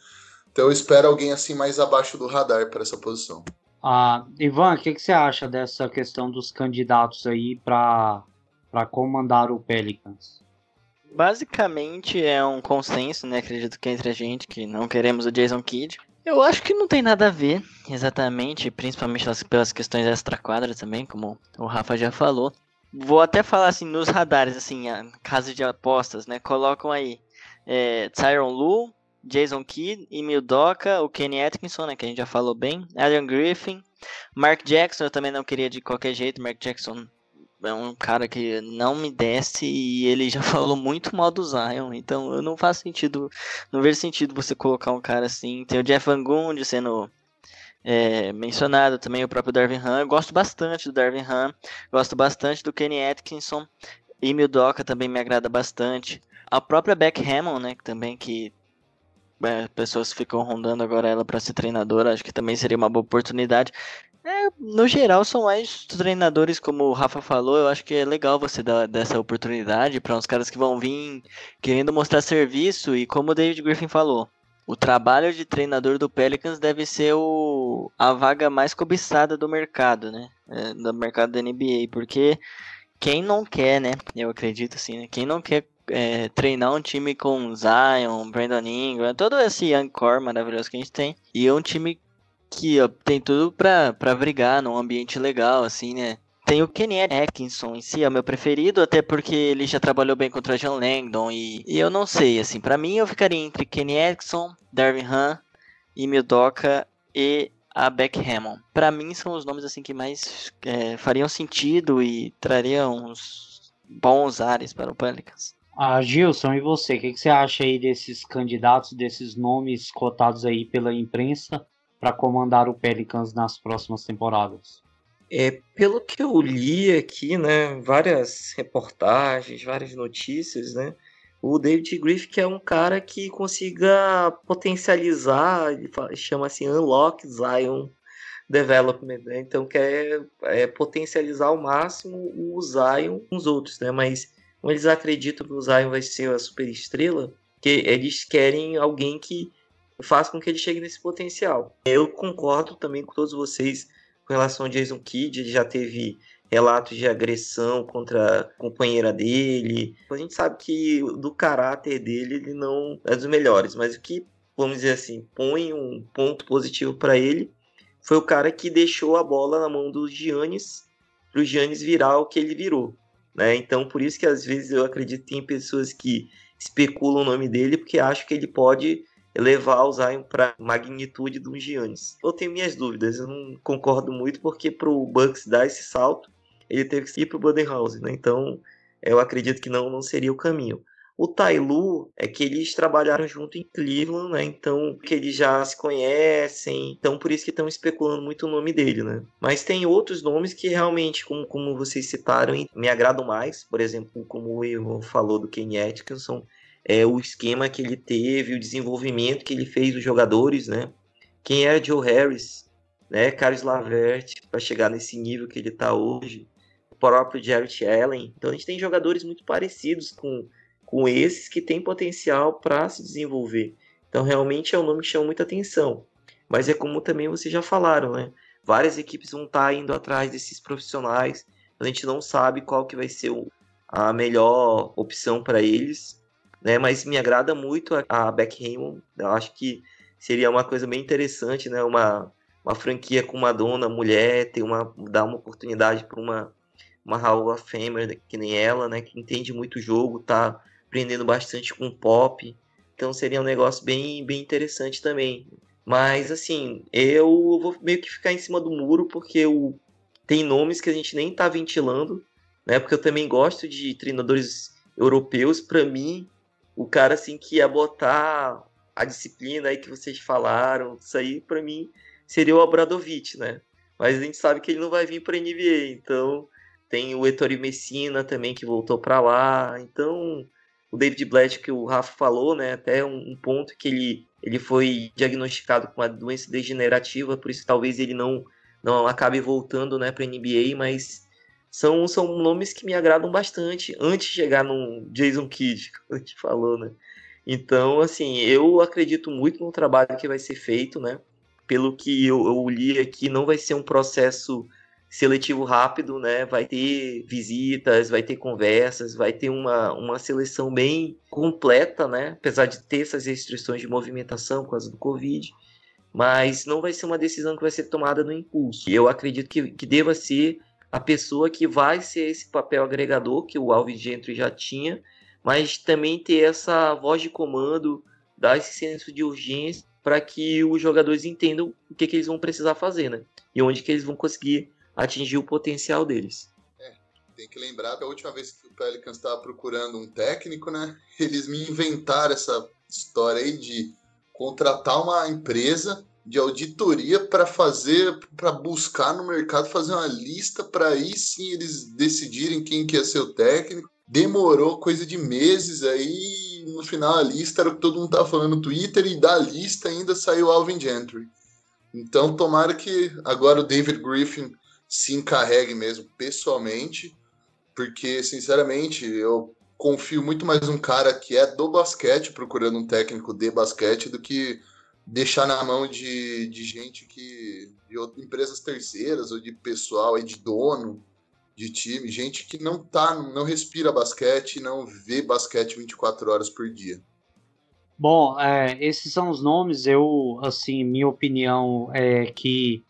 E: Então eu espero alguém assim mais abaixo do radar para essa posição.
D: Ah, Ivan, o que, que, você acha dessa questão dos candidatos aí para comandar o Pelicans?
F: Basicamente é um consenso, né? Acredito que entre a gente que não queremos o Jason Kidd. Eu acho que não tem nada a ver, exatamente, principalmente pelas questões extra-quadra também, como o Rafa já falou. Vou até falar assim, nos radares, assim, casa de apostas, né? Colocam aí é, Tyron Lu, Jason Kidd, Emil Doca, o Kenny Atkinson, né? Que a gente já falou bem, Adrian Griffin, Mark Jackson, eu também não queria de qualquer jeito, Mark Jackson é um cara que não me desce e ele já falou muito mal do Zion, então eu não faz sentido, não vejo sentido você colocar um cara assim. Tem o Jeff Van Gundy sendo é, mencionado também, o próprio Darvin Ham. Eu gosto bastante do Darvin Ham, gosto bastante do Kenny Atkinson. Emil Doca também me agrada bastante. A própria Beck Hammond, né, também que é, pessoas ficam rondando agora ela para ser treinadora, acho que também seria uma boa oportunidade. É, no geral, são mais treinadores, como o Rafa falou. Eu acho que é legal você dar dessa oportunidade para uns caras que vão vir querendo mostrar serviço. E como o David Griffin falou, o trabalho de treinador do Pelicans deve ser o, a vaga mais cobiçada do mercado, né? É, do mercado da NBA, porque quem não quer, né? Eu acredito assim, né? Quem não quer é, treinar um time com Zion, Brandon Ingram, todo esse core maravilhoso que a gente tem, e um time que ó, tem tudo pra, pra brigar num ambiente legal, assim, né? Tem o Kenny Atkinson em si, é o meu preferido, até porque ele já trabalhou bem contra John Langdon e, e eu não sei, assim, para mim eu ficaria entre Kenny Atkinson, Darvin Ham, Emil Doca e a Beck Hammond. Para mim são os nomes assim que mais é, fariam sentido e trariam uns bons ares para o Pelicans.
D: Ah, Gilson, e você? O que, que você acha aí desses candidatos, desses nomes cotados aí pela imprensa para comandar o Pelicans nas próximas temporadas?
G: É, pelo que eu li aqui, né, várias reportagens, várias notícias, né, o David Griffith é um cara que consiga potencializar, chama assim Unlock Zion Development, né? então quer é, potencializar ao máximo o Zion com os outros, né? Mas como eles acreditam que o Zion vai ser a super estrela, que eles querem alguém que faça com que ele chegue nesse potencial. Eu concordo também com todos vocês com relação ao Jason Kidd, ele já teve relatos de agressão contra a companheira dele. A gente sabe que do caráter dele ele não é dos melhores, mas o que, vamos dizer assim, põe um ponto positivo para ele foi o cara que deixou a bola na mão do Giannis para o Giannis virar o que ele virou. Né? Então, por isso que às vezes eu acredito que tem pessoas que especulam o nome dele porque acham que ele pode levar o Zion para magnitude do Giannis. Eu tenho minhas dúvidas, eu não concordo muito porque para o Bucks dar esse salto, ele teve que ir para o Budenholzer, né? Então, eu acredito que não, não seria o caminho. O Tailu é que eles trabalharam junto em Cleveland, né? Então, que eles já se conhecem. Então, por isso que estão especulando muito o nome dele, né? Mas tem outros nomes que realmente, como, como vocês citaram, me agradam mais. Por exemplo, como o Ivan falou do Kenny Atkinson, é, o esquema que ele teve, o desenvolvimento que ele fez dos jogadores, né? Quem era Joe Harris, né? Carlos Lavert, para chegar nesse nível que ele está hoje próprio Jarrett Allen. Então a gente tem jogadores muito parecidos com, com esses que têm potencial para se desenvolver. Então realmente é um nome que chama muita atenção. Mas é como também vocês já falaram, né? Várias equipes vão estar tá indo atrás desses profissionais. A gente não sabe qual que vai ser o, a melhor opção para eles, né? Mas me agrada muito a, a Beck Raymond. Eu acho que seria uma coisa bem interessante, né? Uma, uma franquia com uma dona mulher, ter uma, dar uma oportunidade para uma uma Hall of Famer que nem ela, né? Que entende muito o jogo, tá aprendendo bastante com pop. Então seria um negócio bem, bem interessante também. Mas assim, eu vou meio que ficar em cima do muro porque eu, tem nomes que a gente nem tá ventilando, né? Porque eu também gosto de treinadores europeus. Para mim, o cara assim que ia botar a disciplina aí que vocês falaram, isso aí para mim seria o Abradovic, né? Mas a gente sabe que ele não vai vir para NBA, então tem o Ettore Messina também que voltou para lá. Então, o David Blatt que o Rafa falou, né, até um, um, ponto que ele, ele foi diagnosticado com uma doença degenerativa, por isso talvez ele não não acabe voltando, né, para NBA, mas são, são nomes que me agradam bastante antes de chegar no Jason Kidd, que a gente falou, né? Então, assim, eu acredito muito no trabalho que vai ser feito, né? Pelo que eu, eu li aqui, não vai ser um processo seletivo rápido, né? Vai ter visitas, vai ter conversas, vai ter uma, uma seleção bem completa, né? Apesar de ter essas restrições de movimentação por causa do Covid. Mas não vai ser uma decisão que vai ser tomada no impulso. Eu acredito que, que deva ser a pessoa que vai ser esse papel agregador que o Alves Gentry já tinha, mas também ter essa voz de comando, dar esse senso de urgência para que os jogadores entendam o que, que eles vão precisar fazer, né? E onde que eles vão conseguir atingir o potencial deles.
E: É, tem que lembrar que a última vez que o Pelicans estava procurando um técnico, né? Eles me inventaram essa história aí de contratar uma empresa de auditoria para fazer, para buscar no mercado, fazer uma lista para aí sim eles decidirem quem que ia ser o técnico. Demorou coisa de meses aí, no final a lista era o que todo mundo tava falando no Twitter e da lista ainda saiu Alvin Gentry. Então tomara que agora o David Griffin se encarregue mesmo pessoalmente, porque, sinceramente, eu confio muito mais um cara que é do basquete, procurando um técnico de basquete, do que deixar na mão de, de gente que. de empresas terceiras ou de pessoal aí, de dono de time, gente que não tá, não respira basquete, não vê basquete 24 horas por dia.
D: Bom, é, esses são os nomes. Eu, assim, minha opinião é que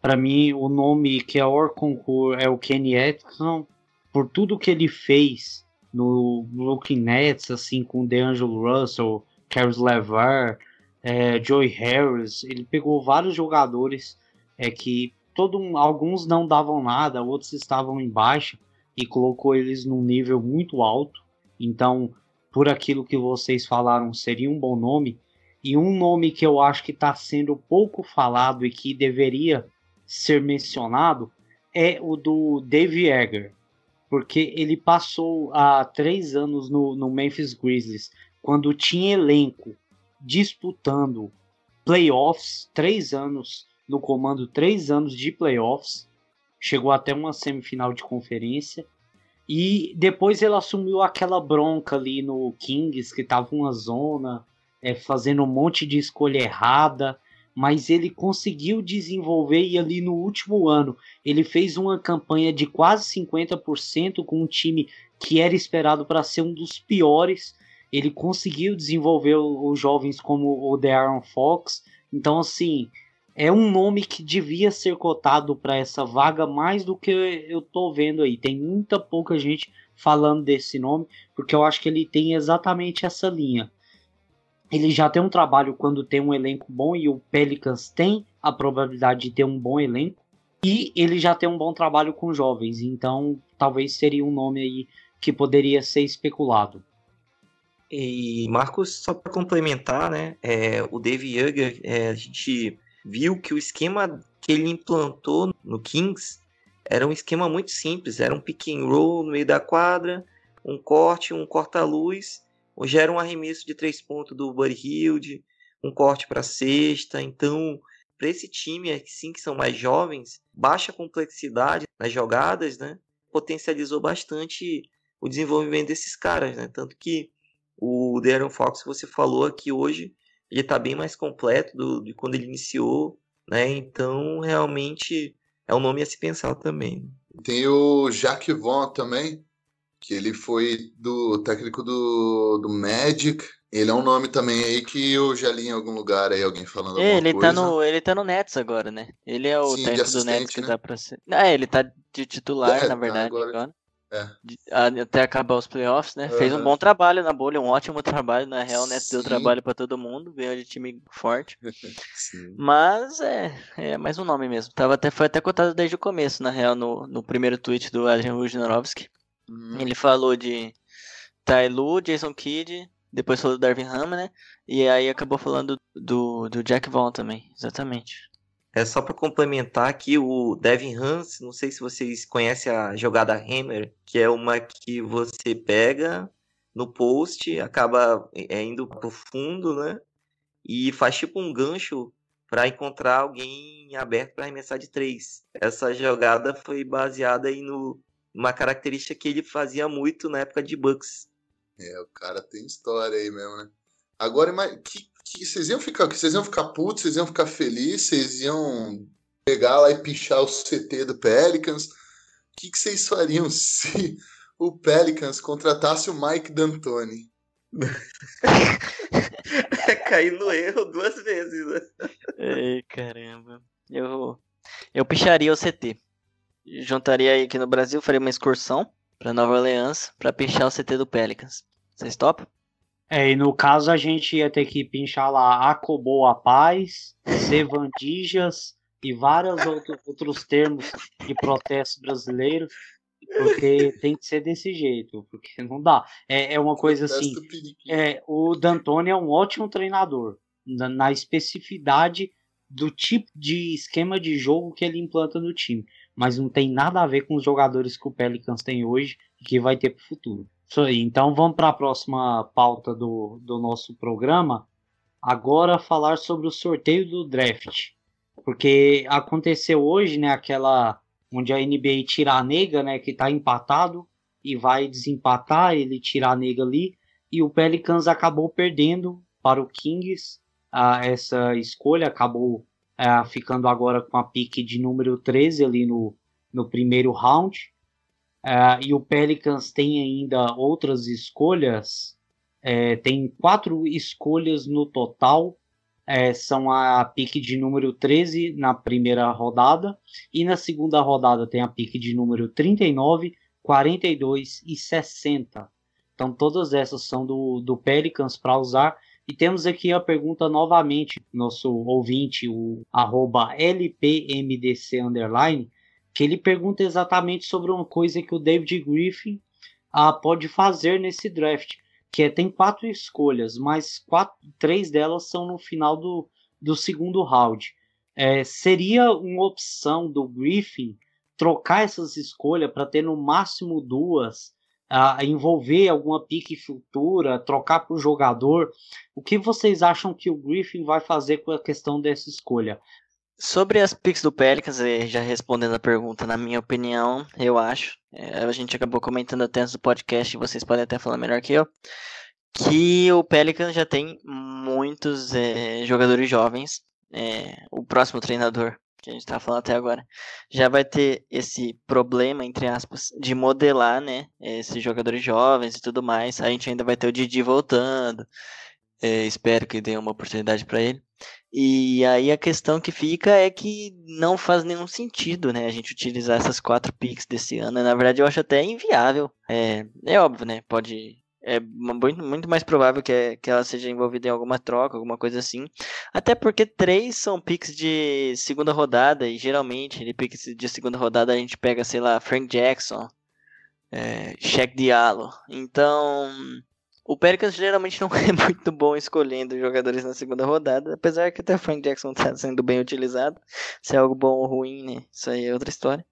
D: para mim, o nome que é o concurso é o Kenny Atkinson, por tudo que ele fez no Looking Nets, assim, com DeAngelo Russell, Caris LeVar, é, Joey Harris, ele pegou vários jogadores é, que todo, alguns não davam nada, outros estavam em baixa e colocou eles num nível muito alto. Então, por aquilo que vocês falaram, seria um bom nome. E um nome que eu acho que está sendo pouco falado e que deveria ser mencionado é o do Dave Egger, porque ele passou há três anos no, no Memphis Grizzlies, quando tinha elenco disputando playoffs, três anos no comando, três anos de playoffs, chegou até uma semifinal de conferência E depois ele assumiu aquela bronca ali no Kings, que tava uma zona, é, fazendo um monte de escolha errada, mas ele conseguiu desenvolver e ali no último ano ele fez uma campanha de quase 50% com um time que era esperado para ser um dos piores. Ele conseguiu desenvolver os jovens como o De'Aaron Fox. Então, assim, é um nome que devia ser cotado para essa vaga mais do que eu tô vendo aí. Tem muita pouca gente falando desse nome, porque eu acho que ele tem exatamente essa linha. Ele já tem um trabalho quando tem um elenco bom e o Pelicans tem a probabilidade de ter um bom elenco. E ele já tem um bom trabalho com jovens, então talvez seria um nome aí que poderia ser especulado.
G: E Marcos, só para complementar, né, é, o Dave Yeager, é, a gente viu que o esquema que ele implantou no Kings era um esquema muito simples, era um pick and roll no meio da quadra, um corte, um corta-luz, já era um arremesso de três pontos do Buddy Hilde, um corte para sexta, então para esse time assim que são mais jovens, baixa complexidade nas jogadas, né? Potencializou bastante o desenvolvimento desses caras, né? Tanto que o Darren Fox, você falou aqui hoje, ele está bem mais completo do, de quando ele iniciou, né? Então, realmente é um nome a se pensar também.
E: Tem o Jacques Vaughn também, que ele foi do técnico do, do Magic. Ele é um nome também aí que eu já li em algum lugar aí, alguém falando
F: é,
E: ele
F: tá coisa. Tá no, ele tá no Nets agora, né? Ele é o Sim, técnico do Nets que né? dá pra ser. Ah, ele tá de titular, é, na verdade, agora. agora. É. Até acabar os playoffs, né? Uhum. Fez um bom trabalho na bolha, um ótimo trabalho. Na real, né? Deu trabalho para todo mundo, veio de time forte. Sim. Mas é, é mais um nome mesmo. Tava até, foi até cotado desde o começo, na real, no, no primeiro tweet do Adrian Wojnarowski. Uhum. Ele falou de Tailu, Jason Kidd, depois falou do Darvin Ham, né? E aí acabou falando do, do Jack Vaughn também, exatamente.
G: É só para complementar aqui o Devin Hans, não sei se vocês conhecem a jogada Hammer, que é uma que você pega no post, acaba é, indo pro fundo, né? E faz tipo um gancho para encontrar alguém aberto para arremessar de três. Essa jogada foi baseada aí uma característica que ele fazia muito na época de Bucks.
E: É, o cara tem história aí mesmo, né? Agora, que, que vocês iam ficar, vocês iam ficar putos, vocês iam ficar felizes, vocês iam pegar lá e pichar o CT do Pelicans. O que, que vocês fariam se o Pelicans contratasse o Mike D'Antoni?
G: é cair no erro duas vezes, né?
F: Ei, caramba. Eu, eu picharia o CT. Juntaria aí aqui no Brasil, faria uma excursão para Nova Orleans para pichar o CT do Pelicans. Vocês topam?
D: É, e no caso a gente ia ter que pinchar lá Acobou a Paz, Sevandijas e vários outro, outros termos de protesto brasileiros, porque tem que ser desse jeito, porque não dá. É, é uma coisa assim, é, o D'Antoni é um ótimo treinador, na, na especificidade do tipo de esquema de jogo que ele implanta no time, mas não tem nada a ver com os jogadores que o Pelicans tem hoje e que vai ter para o futuro. Isso aí. Então vamos para a próxima pauta do, do nosso programa. Agora falar sobre o sorteio do draft. Porque aconteceu hoje, né, aquela onde a NBA tira a nega, né, que está empatado e vai desempatar, ele tira a nega ali e o Pelicans acabou perdendo para o Kings ah, essa escolha, acabou ah, ficando agora com a pique de número 13 ali no, no primeiro round. Uh, e o Pelicans tem ainda outras escolhas. É, tem quatro escolhas no total. É, são a pique de número 13 na primeira rodada. E na segunda rodada tem a pique de número 39, 42 e 60. Então todas essas são do, do Pelicans para usar. E temos aqui a pergunta novamente, nosso ouvinte, o arroba LPMDC underline, que ele pergunta exatamente sobre uma coisa que o David Griffin ah, pode fazer nesse draft, que é, tem quatro escolhas, mas quatro, três delas são no final do, do segundo round. É, seria uma opção do Griffin trocar essas escolhas para ter no máximo duas, a envolver alguma pique futura, trocar para o jogador. O que vocês acham que o Griffin vai fazer com a questão dessa escolha?
F: Sobre as picks do Pelicans, já respondendo a pergunta, na minha opinião, eu acho, é, a gente acabou comentando até antes do podcast, vocês podem até falar melhor que eu, que o Pelicans já tem muitos é, jogadores jovens. É, o próximo treinador que a gente está falando até agora já vai ter esse problema, entre aspas, de modelar, né, esses jogadores jovens e tudo mais. A gente ainda vai ter o Didi voltando. É, espero que dê uma oportunidade para ele. E aí a questão que fica é que não faz nenhum sentido, né, a gente utilizar essas quatro picks desse ano. Na verdade, eu acho até inviável. É, é óbvio, né? Pode é muito, muito mais provável que, é, que ela seja envolvida em alguma troca, alguma coisa assim. Até porque três são picks de segunda rodada, e geralmente de picks de segunda rodada a gente pega, sei lá, Frank Jackson, é, Shaq Diallo. Então, o Pelicans geralmente não é muito bom escolhendo jogadores na segunda rodada, apesar que até o Frank Jackson está sendo bem utilizado. Se é algo bom ou ruim, né? Isso aí é outra história.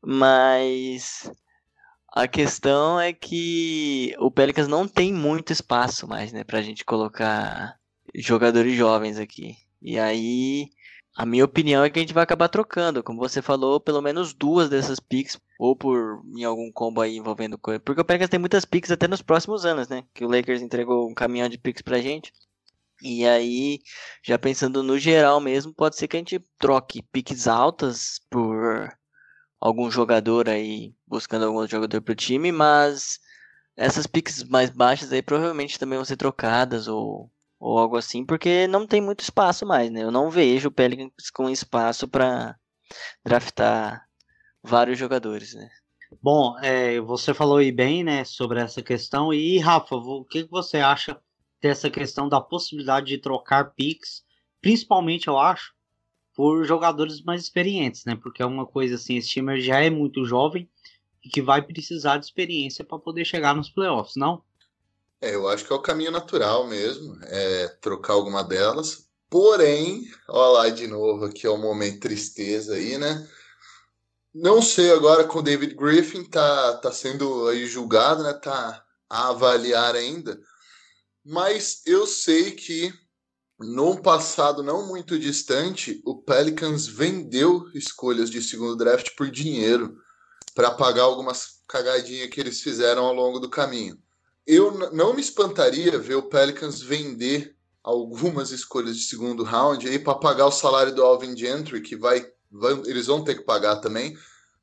F: Mas a questão é que o Pelicans não tem muito espaço mais, né, pra gente colocar jogadores jovens aqui. E aí, a minha opinião é que a gente vai acabar trocando, como você falou, pelo menos duas dessas picks, ou por em algum combo aí envolvendo coisa. Porque o Pelicans tem muitas picks até nos próximos anos, né? Que o Lakers entregou um caminhão de picks pra gente. E aí, já pensando no geral mesmo, pode ser que a gente troque picks altas por algum jogador aí, buscando algum jogador pro time, mas essas picks mais baixas aí provavelmente também vão ser trocadas ou, ou algo assim, porque não tem muito espaço mais, né? Eu não vejo o Pelicans com espaço para draftar vários jogadores, né?
D: Bom, é, você falou aí bem, né, sobre essa questão. E Rafa, o que você acha dessa questão da possibilidade de trocar picks? Principalmente, eu acho, por jogadores mais experientes, né? Porque é uma coisa assim, esse time já é muito jovem e que vai precisar de experiência para poder chegar nos playoffs, não?
E: É, eu acho que é o caminho natural mesmo, é trocar alguma delas. Porém, olha lá de novo aqui é o momento tristeza aí, né? Não sei agora com o David Griffin tá tá sendo aí julgado, né? Tá a avaliar ainda. Mas eu sei que num passado não muito distante, o Pelicans vendeu escolhas de segundo draft por dinheiro para pagar algumas cagadinhas que eles fizeram ao longo do caminho. Eu não me espantaria ver o Pelicans vender algumas escolhas de segundo round aí para pagar o salário do Alvin Gentry, que vai, vai, eles vão ter que pagar também.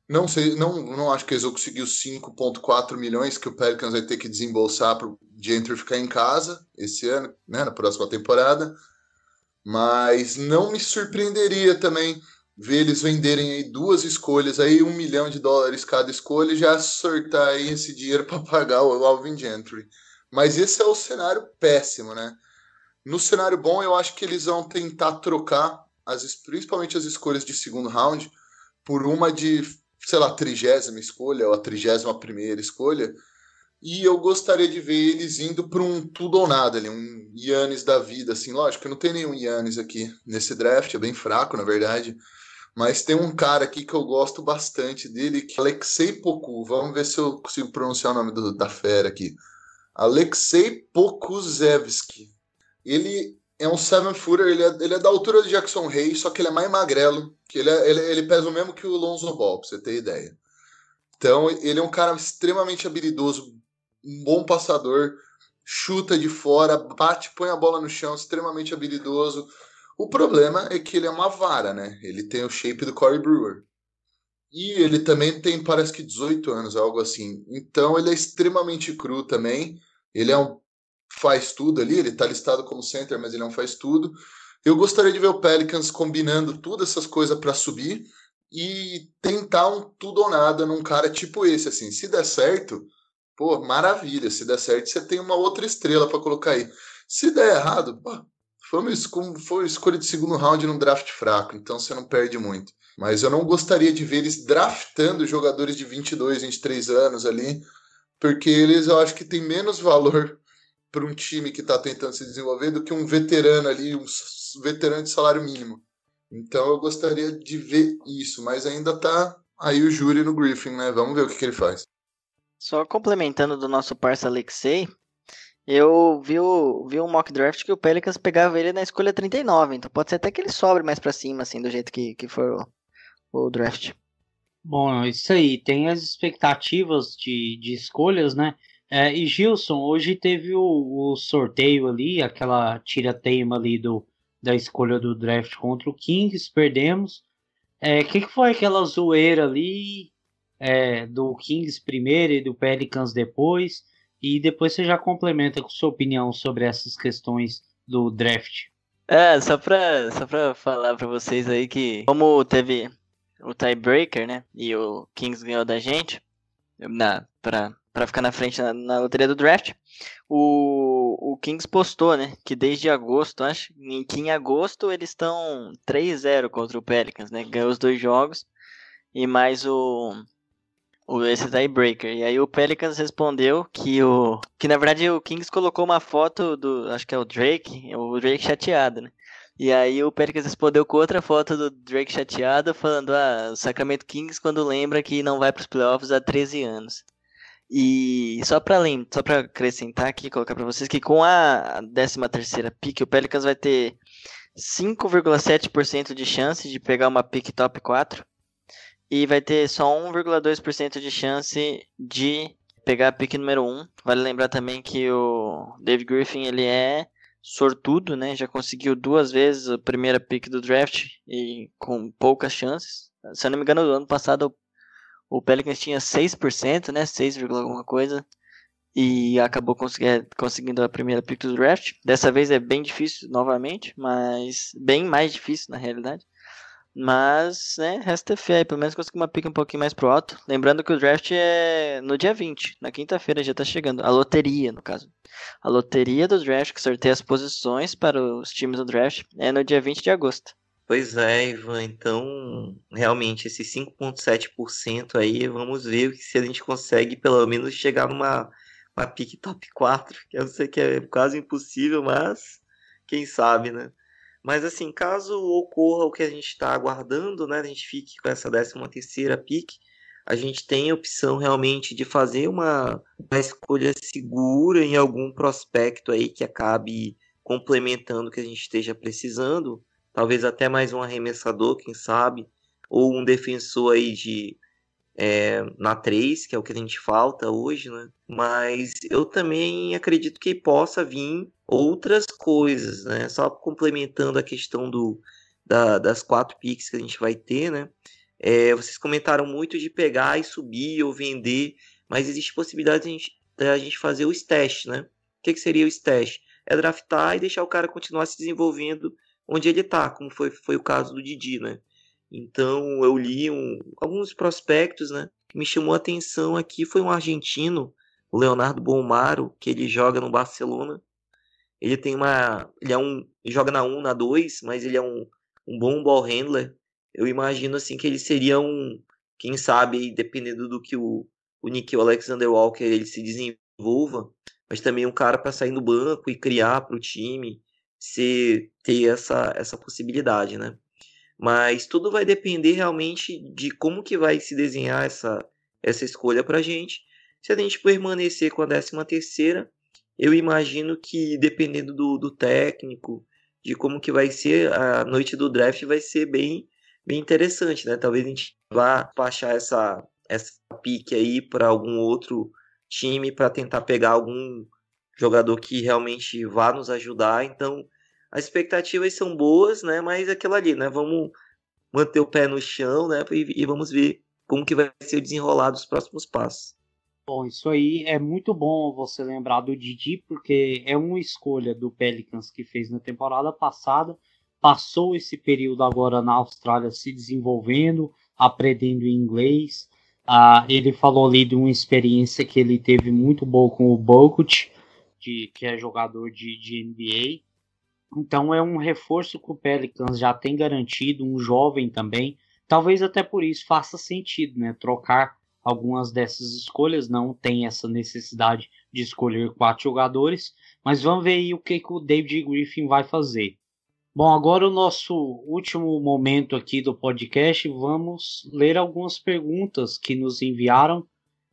E: Não sei, não, não acho que eles vão conseguir os 5.4 milhões que o Pelicans vai ter que desembolsar para o Gentry ficar em casa esse ano, né, na próxima temporada. Mas não me surpreenderia também ver eles venderem aí duas escolhas, aí um milhão de dólares cada escolha e já sortar aí esse dinheiro para pagar o Alvin Gentry. Mas esse é o cenário péssimo, né? No cenário bom, eu acho que eles vão tentar trocar, as, principalmente as escolhas de segundo round, por uma de, sei lá, trigésima escolha ou a trigésima primeira escolha, e eu gostaria de ver eles indo para um tudo ou nada ali, um Yannis da vida, assim. Lógico não tem nenhum Yannis aqui nesse draft, é bem fraco, na verdade. Mas tem um cara aqui que eu gosto bastante dele, que é Alexei Poku. Vamos ver se eu consigo pronunciar o nome do, da fera aqui. Alexei Pokuzevski. Ele é um seven footer, ele é, ele é da altura do Jackson Rey, só que ele é mais magrelo, que ele, é, ele, ele pesa o mesmo que o Lonzo Ball, pra você ter ideia. Então, ele é um cara extremamente habilidoso, um bom passador, chuta de fora, bate, põe a bola no chão, extremamente habilidoso. O problema é que ele é uma vara, né? Ele tem o shape do Corey Brewer. E ele também tem, parece que 18 anos, algo assim. Então ele é extremamente cru também. Ele é um faz tudo ali, ele tá listado como center, mas ele não faz tudo. Eu gostaria de ver o Pelicans combinando todas essas coisas para subir e tentar um tudo ou nada num cara tipo esse, assim. Se der certo, Pô, maravilha. Se der certo, você tem uma outra estrela para colocar aí. Se der errado, pô, foi uma, foi uma escolha de segundo round num draft fraco, então você não perde muito. Mas eu não gostaria de ver eles draftando jogadores de 22, 23 anos ali, porque eles eu acho que tem menos valor para um time que está tentando se desenvolver do que um veterano ali, um veterano de salário mínimo. Então eu gostaria de ver isso, mas ainda tá aí o júri no Griffin, né? Vamos ver o que, que ele faz.
F: Só complementando do nosso parça Alexei, Eu vi, o, vi um mock draft que o Pelicans pegava ele na escolha 39, então pode ser até que ele sobre mais para cima, assim, do jeito que, que for o, o draft.
D: Bom, isso aí, tem as expectativas de, de escolhas, né? É, e Gilson, hoje teve o, o sorteio ali, aquela tira-teima ali do, da escolha do draft contra o Kings, perdemos. O é, que, que foi aquela zoeira ali é, do Kings primeiro e do Pelicans depois? E depois você já complementa com sua opinião sobre essas questões do draft.
F: É, só pra, só pra falar pra vocês aí que, como teve o tiebreaker, né? E o Kings ganhou da gente na, pra, pra ficar na frente na, na loteria do draft. O, o Kings postou, né? Que desde agosto, acho que em agosto eles estão 3-0 contra o Pelicans, né? Ganhou os dois jogos. E mais o, o esse tiebreaker. E aí o Pelicans respondeu que o que na verdade o Kings colocou uma foto do, acho que é o Drake, o Drake chateado, né? E aí o Pelicans respondeu com outra foto do Drake chateado, falando: "Ah, o Sacramento Kings quando lembra que não vai para os playoffs há 13 anos". E só para só para acrescentar aqui, colocar para vocês que com a 13 terceira pick, o Pelicans vai ter 5,7% de chance de pegar uma pick top 4 e vai ter só 1,2% de chance de pegar a pick número 1. Vale lembrar também que o Dave Griffin ele é sortudo, né? Já conseguiu duas vezes a primeira pick do draft e com poucas chances. Se eu não me engano, no ano passado o Pelicans tinha 6%, né? 6, alguma coisa. E acabou conseguindo a primeira pick do draft. Dessa vez é bem difícil novamente, mas bem mais difícil na realidade. Mas, né, resta fé aí, pelo menos conseguir uma pica um pouquinho mais pro alto. Lembrando que o draft é no dia 20, na quinta-feira já tá chegando. A loteria, no caso. A loteria do draft, que sorteia as posições para os times do draft, é no dia 20 de agosto.
G: Pois é, Ivan, então, realmente, esse 5,7% aí, vamos ver se a gente consegue pelo menos chegar numa uma pick top 4, que eu sei que é quase impossível, mas quem sabe, né? Mas assim, caso ocorra o que a gente está aguardando, né, a gente fique com essa 13 terceira pick, a gente tem a opção realmente de fazer uma, uma escolha segura em algum prospecto aí que acabe complementando o que a gente esteja precisando, talvez até mais um arremessador, quem sabe, ou um defensor aí de é, na 3, que é o que a gente falta hoje, né? Mas eu também acredito que possa vir outras coisas, né? Só complementando a questão do, da, das quatro picks que a gente vai ter, né? É, vocês comentaram muito de pegar e subir ou vender, mas existe possibilidade de a gente, de a gente fazer o stash, né? O que, que seria o stash? É draftar e deixar o cara continuar se desenvolvendo onde ele está, como foi, foi o caso do Didi, né? Então eu li um, alguns prospectos, né? Que me chamou a atenção aqui foi um argentino, o Leonardo Bomaro, que ele joga no Barcelona. Ele tem uma. Ele é um. Ele joga na 1, na 2, mas ele é um, um bom ball handler. Eu imagino assim que ele seria um. Quem sabe, dependendo do que o, o Nick Alexander Walker ele se desenvolva, mas também um cara para sair no banco e criar para o time, se ter essa, essa possibilidade, né? Mas tudo vai depender realmente de como que vai se desenhar essa, essa escolha para a gente. Se a gente permanecer com a 13 terceira, eu imagino que dependendo do, do técnico, de como que vai ser a noite do draft, vai ser bem, bem interessante, né? Talvez a gente vá baixar essa, essa pique aí para algum outro time para tentar pegar algum jogador que realmente vá nos ajudar. Então, as expectativas são boas, né? Mas aquilo ali, né? Vamos manter o pé no chão, né? E, e vamos ver como que vai ser desenrolado os próximos passos.
D: Bom, isso aí é muito bom você lembrar do Didi, porque é uma escolha do Pelicans que fez na temporada passada, passou esse período agora na Austrália se desenvolvendo, aprendendo inglês. Ah, ele falou ali de uma experiência que ele teve muito boa com o Bogut, que, que é jogador de, de NBA. Então é um reforço que o Pelicans já tem garantido, um jovem também. Talvez até por isso faça sentido, né? Trocar algumas dessas escolhas. Não tem essa necessidade de escolher quatro jogadores. Mas vamos ver aí o que, que o David Griffin vai fazer. Bom, agora o nosso último momento aqui do podcast. Vamos ler algumas perguntas que nos enviaram.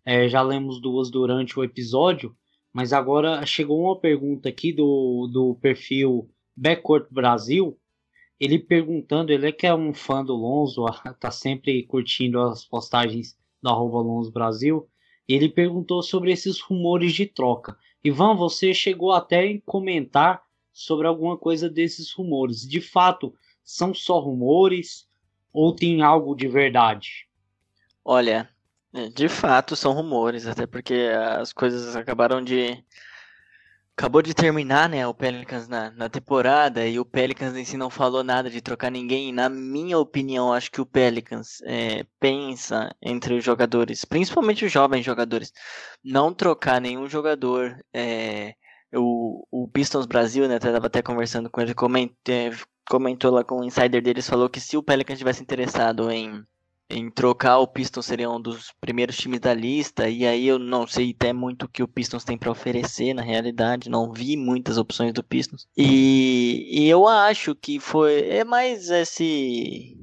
D: É, já lemos duas durante o episódio Mas agora chegou uma pergunta aqui do, do perfil Backcourt Brasil. Ele perguntando, ele é que é um fã do Lonzo, tá sempre curtindo as postagens da arroba Lonzo Brasil. E ele perguntou sobre esses rumores de troca. Ivan, você chegou até a comentar sobre alguma coisa desses rumores. De fato, são só rumores ou tem algo de verdade?
F: Olha, é, de fato são rumores, até porque as coisas acabaram de. Acabou de terminar, né, o Pelicans na, na temporada e o Pelicans em si não falou nada de trocar ninguém. Na minha opinião, acho que o Pelicans é, pensa entre os jogadores, principalmente os jovens jogadores, não trocar nenhum jogador. É, o, o Pistons Brasil, né, estava até conversando com ele, comentou, comentou lá com o insider deles, falou que se o Pelicans tivesse interessado em em trocar o Pistons seria um dos primeiros times da lista, e aí eu não sei até muito o que o Pistons tem para oferecer na realidade, não vi muitas opções do Pistons. E, e eu acho que foi é mais esse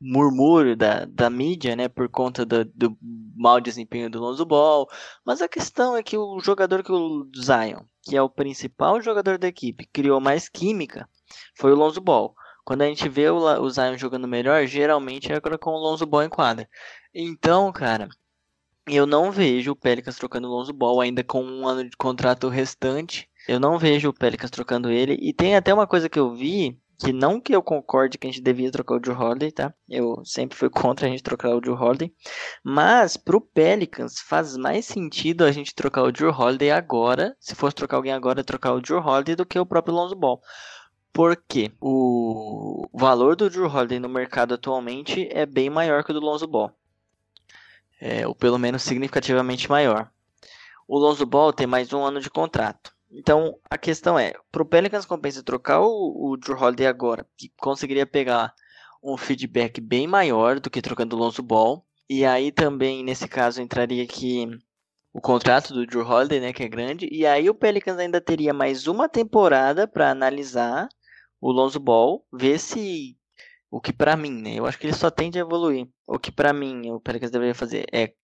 F: murmúrio da, da mídia, né, por conta do, do mau desempenho do Lonzo Ball, mas a questão é que o jogador que o Zion, que é o principal jogador da equipe, criou mais química, foi o Lonzo Ball. Quando a gente vê o, Zion jogando melhor, geralmente é com o Lonzo Ball em quadra. Então, cara, eu não vejo o Pelicans trocando o Lonzo Ball ainda com um ano de contrato restante. Eu não vejo o Pelicans trocando ele. E tem até uma coisa que eu vi, que não que eu concorde que a gente devia trocar o Drew Holiday, tá? Eu sempre fui contra a gente trocar o Drew Holiday. Mas pro Pelicans faz mais sentido a gente trocar o Drew Holiday agora, se fosse trocar alguém agora, trocar o Drew Holiday do que o próprio Lonzo Ball. Porque o valor do Drew Holiday no mercado atualmente é bem maior que o do Lonzo Ball. É, ou pelo menos significativamente maior. O Lonzo Ball tem mais um ano de contrato. Então a questão é: para o Pelicans compensa trocar o, o Drew Holiday agora, que conseguiria pegar um feedback bem maior do que trocando o Lonzo Ball. E aí também, nesse caso, entraria aqui o contrato do Drew Holiday, né, que é grande. E aí o Pelicans ainda teria mais uma temporada para analisar o Lonzo Ball, ver se o que para mim, né? Eu acho que ele só tende a evoluir. O que para mim o Pelicans deveria fazer é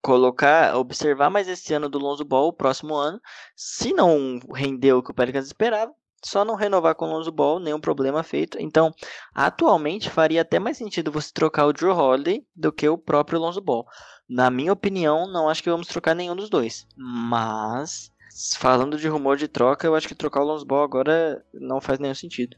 F: colocar, observar mais esse ano do Lonzo Ball, o próximo ano. Se não rendeu o que o Pelicans esperava, só não renovar com o Lonzo Ball, nenhum problema feito. Então, atualmente faria até mais sentido você trocar o Drew Holiday do que o próprio Lonzo Ball. Na minha opinião, não acho que vamos trocar nenhum dos dois. Mas falando de rumor de troca, eu acho que trocar o Lonzo Ball agora não faz nenhum sentido.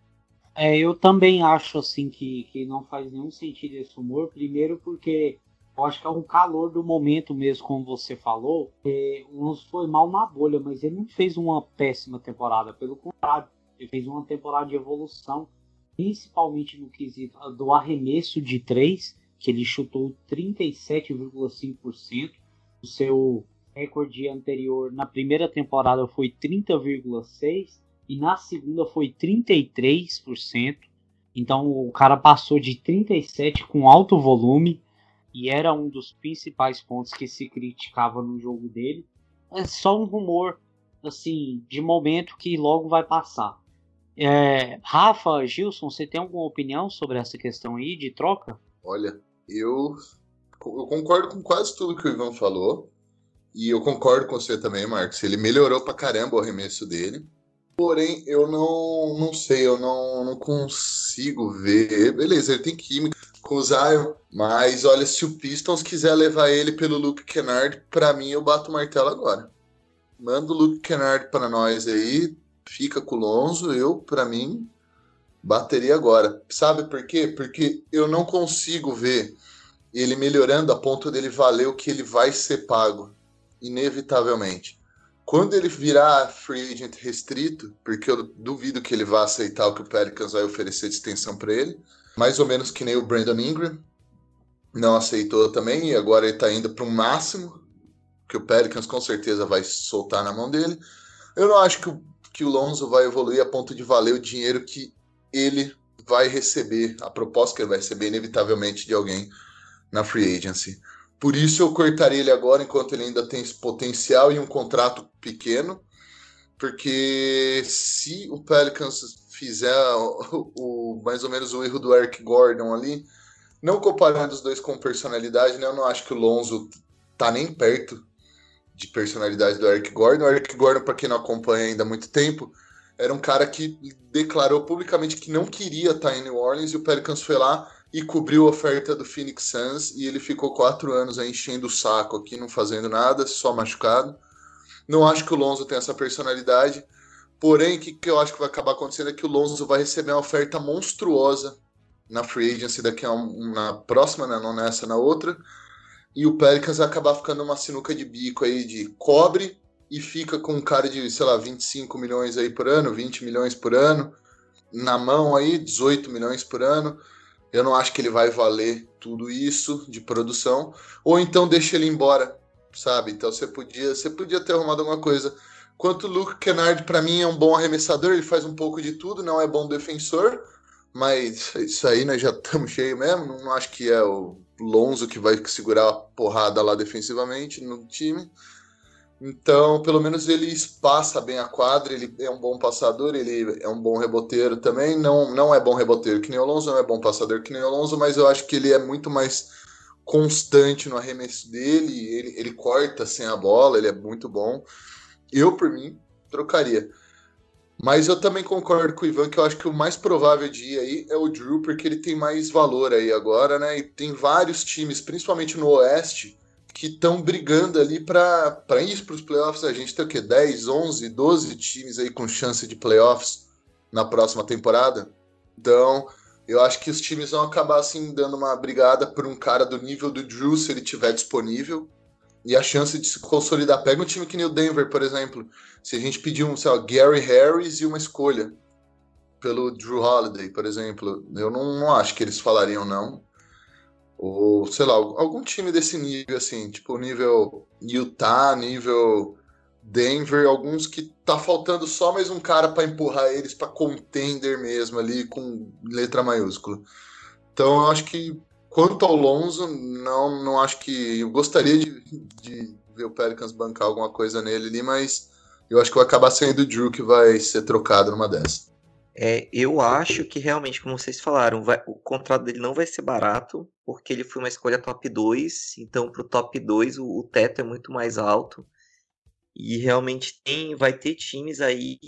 D: É, eu também acho assim que, que não faz nenhum sentido esse rumor. Primeiro porque eu acho que é um calor do momento mesmo, como você falou. É, o Lonzo foi mal na bolha, mas ele não fez uma péssima temporada. Pelo contrário, ele fez uma temporada de evolução, principalmente no quesito do arremesso de três, que ele chutou 37,5%. O seu recorde anterior na primeira temporada foi 30,6% e na segunda foi 33%. Então o cara passou de 37 com alto volume e era um dos principais pontos que se criticava no jogo dele. É só um rumor assim de momento que logo vai passar. É, Rafa, Gilson, você tem alguma opinião sobre essa questão aí de troca?
E: Olha, eu, eu concordo com quase tudo que o Ivan falou. E eu concordo com você também, Marcos. Ele melhorou pra caramba o arremesso dele. Porém, eu não, não sei, eu não, não consigo ver. Beleza, ele tem química com o Zion, mas olha, se o Pistons quiser levar ele pelo Luke Kennard, para mim eu bato o martelo agora. Manda o Luke Kennard para nós aí, fica com o Lonzo, eu, para mim, bateria agora. Sabe por quê? Porque eu não consigo ver ele melhorando a ponto dele valer o que ele vai ser pago inevitavelmente. Quando ele virar free agent restrito, porque eu duvido que ele vá aceitar o que o Pelicans vai oferecer de extensão para ele, mais ou menos que nem o Brandon Ingram, não aceitou também, e agora ele está indo para um máximo, que o Pelicans com certeza vai soltar na mão dele. Eu não acho que o, que o Lonzo vai evoluir a ponto de valer o dinheiro que ele vai receber, a proposta que ele vai receber inevitavelmente de alguém na free agency. Por isso eu cortaria ele agora enquanto ele ainda tem esse potencial e um contrato pequeno. Porque se o Pelicans fizer o, o, mais ou menos o erro do Eric Gordon ali, não comparando os dois com personalidade, né, eu não acho que o Lonzo tá nem perto de personalidade do Eric Gordon. O Eric Gordon, para quem não acompanha ainda há muito tempo, era um cara que declarou publicamente que não queria estar em New Orleans e o Pelicans foi lá e cobriu a oferta do Phoenix Suns e ele ficou quatro anos aí enchendo o saco aqui, não fazendo nada, só machucado. Não acho que o Lonzo tem essa personalidade, porém, o que, que eu acho que vai acabar acontecendo é que o Lonzo vai receber uma oferta monstruosa na free agency daqui a um, na próxima, né, não nessa, na outra, e o Pelicans vai acabar ficando uma sinuca de bico aí de cobre e fica com um cara de, sei lá, 25 milhões aí por ano, 20 milhões por ano, na mão aí, 18 milhões por ano. Eu não acho que ele vai valer tudo isso de produção. Ou então deixa ele embora, sabe? Então você podia, você podia ter arrumado alguma coisa. Quanto o Luke Kennard, para mim, é um bom arremessador, ele faz um pouco de tudo, não é bom defensor, mas isso aí nós já estamos cheios mesmo. Não acho que é o Lonzo que vai segurar a porrada lá defensivamente no time. Então, pelo menos ele espaça bem a quadra, ele é um bom passador, ele é um bom reboteiro também. Não, não é bom reboteiro que nem o Alonso, não é bom passador que nem o Alonso, mas eu acho que ele é muito mais constante no arremesso dele, ele, ele corta sem a bola, ele é muito bom. Eu, por mim, trocaria. Mas eu também concordo com o Ivan que eu acho que o mais provável de ir aí é o Drew, porque ele tem mais valor aí agora, né? E tem vários times, principalmente no Oeste, que estão brigando ali para ir para os playoffs. A gente tem o quê? 10, 11, 12 times aí com chance de playoffs na próxima temporada. Então, eu acho que os times vão acabar assim dando uma brigada por um cara do nível do Drew se ele tiver disponível. E a chance de se consolidar. Pega um time que nem o Denver, por exemplo. Se a gente pedir um, sei lá, Gary Harris e uma escolha pelo Drew Holiday, por exemplo, eu não, não acho que eles falariam não ou sei lá, algum time desse nível, assim, tipo nível Utah, nível Denver, alguns que tá faltando só mais um cara para empurrar eles para contender mesmo ali com letra maiúscula. Então eu acho que quanto ao Lonzo, não, não acho que eu gostaria de, de ver o Pelicans bancar alguma coisa nele ali, mas eu acho que vai acabar sendo o Drew que vai ser trocado numa dessas.
G: É, eu acho que realmente, como vocês falaram, vai, o contrato dele não vai ser barato, porque ele foi uma escolha top 2, então para o top 2 o, o, teto é muito mais alto. E realmente tem, vai ter times aí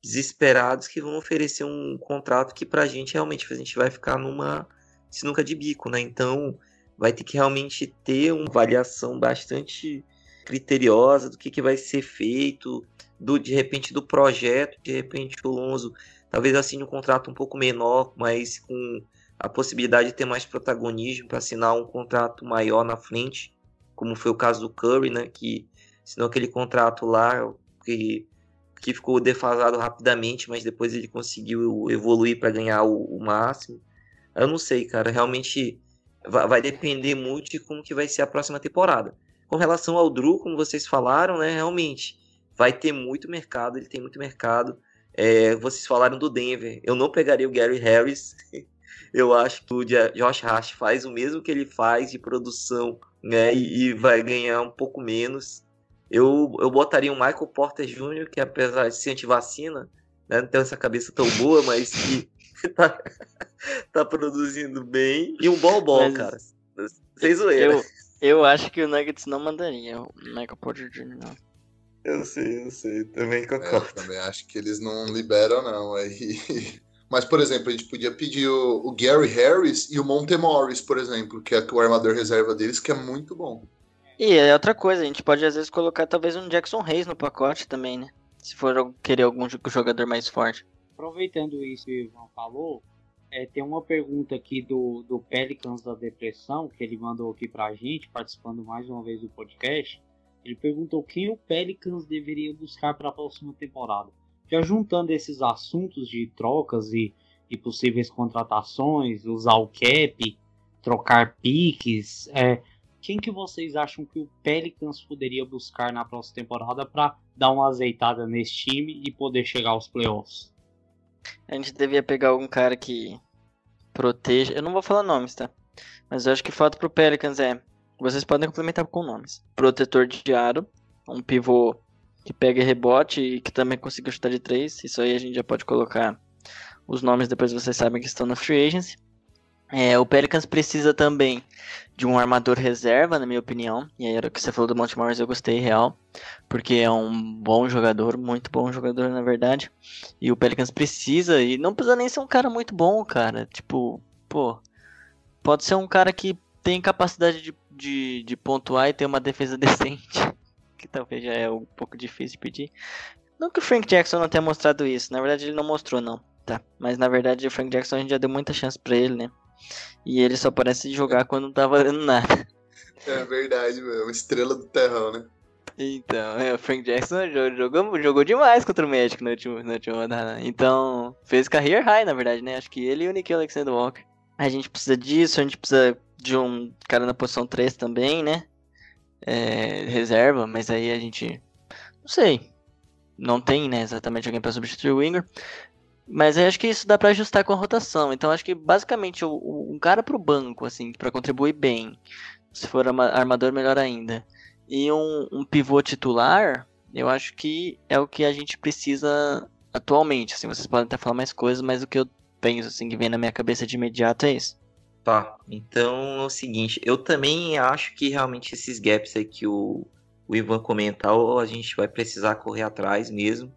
G: desesperados que vão oferecer um contrato que pra gente realmente a gente vai ficar numa sinuca de bico, né? Então vai ter que realmente ter uma avaliação bastante criteriosa do que, que vai ser feito, do de repente do projeto, de repente o Lonzo talvez assine um contrato um pouco menor, mas com a possibilidade de ter mais protagonismo para assinar um contrato maior na frente, como foi o caso do Curry, né, que assinou aquele contrato lá que, que ficou defasado rapidamente, mas depois ele conseguiu evoluir para ganhar o, o, máximo. Eu não sei, cara, realmente vai, depender muito de como que vai ser a próxima temporada. Com relação ao Drew, como vocês falaram, né, realmente vai ter muito mercado, ele tem muito mercado. É, vocês falaram do Denver, eu não pegaria o Gary Harris. eu acho que o Josh Hart faz o mesmo que ele faz de produção, né? E, e vai ganhar um pouco menos. Eu, eu botaria o Michael Porter Jr., que apesar de ser antivacina, né, não tem essa cabeça tão boa, mas que tá, tá produzindo bem. E um bom bom, cara. Sem zoeira.
F: Eu, eu acho que o Nuggets não mandaria o Michael Porter Jr., não.
G: Eu sei, eu sei. Também concordo. É,
E: também acho que eles não liberam, não. Aí. Mas, por exemplo, a gente podia pedir o, o Gary Harris e o Monte Morris, por exemplo, que é o armador reserva deles, que é muito bom.
F: E é outra coisa, a gente pode às vezes colocar talvez um Jackson Reis no pacote também, né? Se for querer algum jogador mais forte.
D: Aproveitando isso que o Ivan falou, é, tem uma pergunta aqui do, do Pelicans da Depressão, que ele mandou aqui pra gente, participando mais uma vez do podcast. Ele perguntou quem o Pelicans deveria buscar para a próxima temporada. Já juntando esses assuntos de trocas e, e possíveis contratações, usar o cap, trocar piques, é, quem que vocês acham que o Pelicans poderia buscar na próxima temporada para dar uma azeitada nesse time e poder chegar aos playoffs?
F: A gente devia pegar algum cara que proteja. Eu não vou falar nomes, tá? Mas eu acho que falta pro Pelicans é vocês podem complementar com nomes. Protetor de aro, um pivô que pega rebote e que também consiga chutar de três. Isso aí a gente já pode colocar os nomes, depois vocês sabem que estão na free agency. É, o Pelicans precisa também de um armador reserva, na minha opinião. E aí era o que você falou do Monte Morris, eu gostei real, porque é um bom jogador, muito bom jogador na verdade. E o Pelicans precisa e não precisa nem ser um cara muito bom, cara. Tipo, pô, pode ser um cara que tem capacidade de, de, de pontuar e ter uma defesa decente, que talvez já é um pouco difícil de pedir. Não que o Frank Jackson não tenha mostrado isso, na verdade ele não mostrou não, tá? Mas na verdade o Frank Jackson a gente já deu muita chance para ele, né? E ele só parece jogar quando não tá valendo nada.
E: É verdade, meu. Uma estrela do terrão, né?
F: Então, é, o Frank Jackson jogou, jogou demais contra o Magic no último, no último rodada. Então, fez career high, na verdade, né? Acho que ele e o Nick Alexander Walker. A gente precisa disso, a gente precisa de um cara na posição 3 também, né? É, reserva, mas aí a gente. Não sei. Não tem, né, exatamente alguém para substituir o Winger. Mas acho que isso dá para ajustar com a rotação. Então acho que basicamente o, o, um cara pro banco, assim, para contribuir bem. Se for armador, melhor ainda. E um, um pivô titular, eu acho que é o que a gente precisa atualmente. Assim, vocês podem até falar mais coisas, mas o que eu penso, assim, que vem na minha cabeça de imediato é isso.
G: Tá, então é o seguinte, eu também acho que realmente esses gaps aí que o, o Ivan comentou, a gente vai precisar correr atrás mesmo.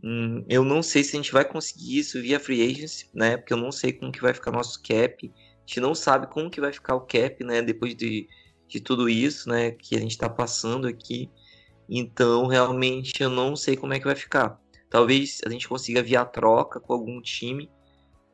G: Hum, eu não sei se a gente vai conseguir isso via free agency, né? Porque eu não sei como que vai ficar nosso cap. A gente não sabe como que vai ficar o cap, né? Depois de, de tudo isso, né? Que a gente está passando aqui. Então, realmente, eu não sei como é que vai ficar. Talvez a gente consiga via troca com algum time,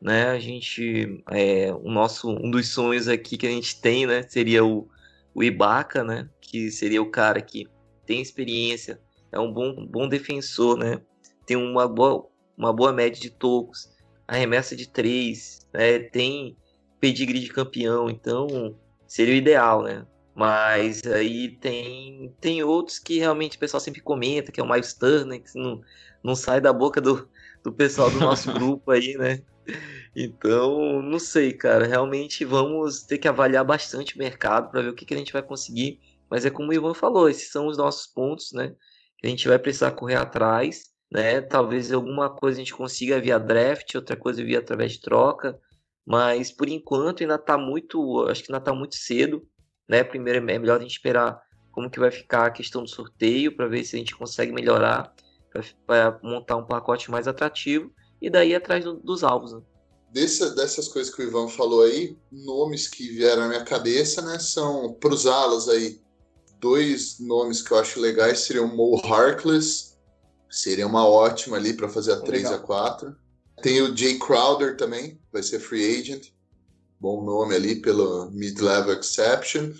G: né? A gente, é, o nosso, um dos sonhos aqui que a gente tem, né? Seria o, o Ibaka, né? Que seria o cara que tem experiência, é um bom, bom defensor, né? tem uma boa, uma boa média de tocos, arremessa de três, né? tem pedigree de campeão, então seria o ideal, né? Mas aí tem, tem outros que realmente o pessoal sempre comenta, que é o Miles Turner, que não, não sai da boca do, do pessoal do nosso grupo aí, né? Então, não sei, cara. Realmente vamos ter que avaliar bastante o mercado para ver o que, que a gente vai conseguir. Mas é como o Ivan falou, esses são os nossos pontos, né? Que a gente vai precisar correr atrás né? Talvez alguma coisa a gente consiga via draft, outra coisa via através de troca, mas por enquanto ainda está muito, acho que ainda está muito cedo, né? Primeiro é melhor a gente esperar como que vai ficar a questão do sorteio para ver se a gente consegue melhorar para montar um pacote mais atrativo e daí atrás do, dos alvos. Né?
E: Dessa, dessas coisas que o Ivan falou aí, nomes que vieram na minha cabeça, né, são para os alas aí. Dois nomes que eu acho legais seriam Mo Harkless Seria uma ótima ali para fazer a 3 a 4. Tem o Jay Crowder também, vai ser free agent. Bom nome ali pelo mid-level exception.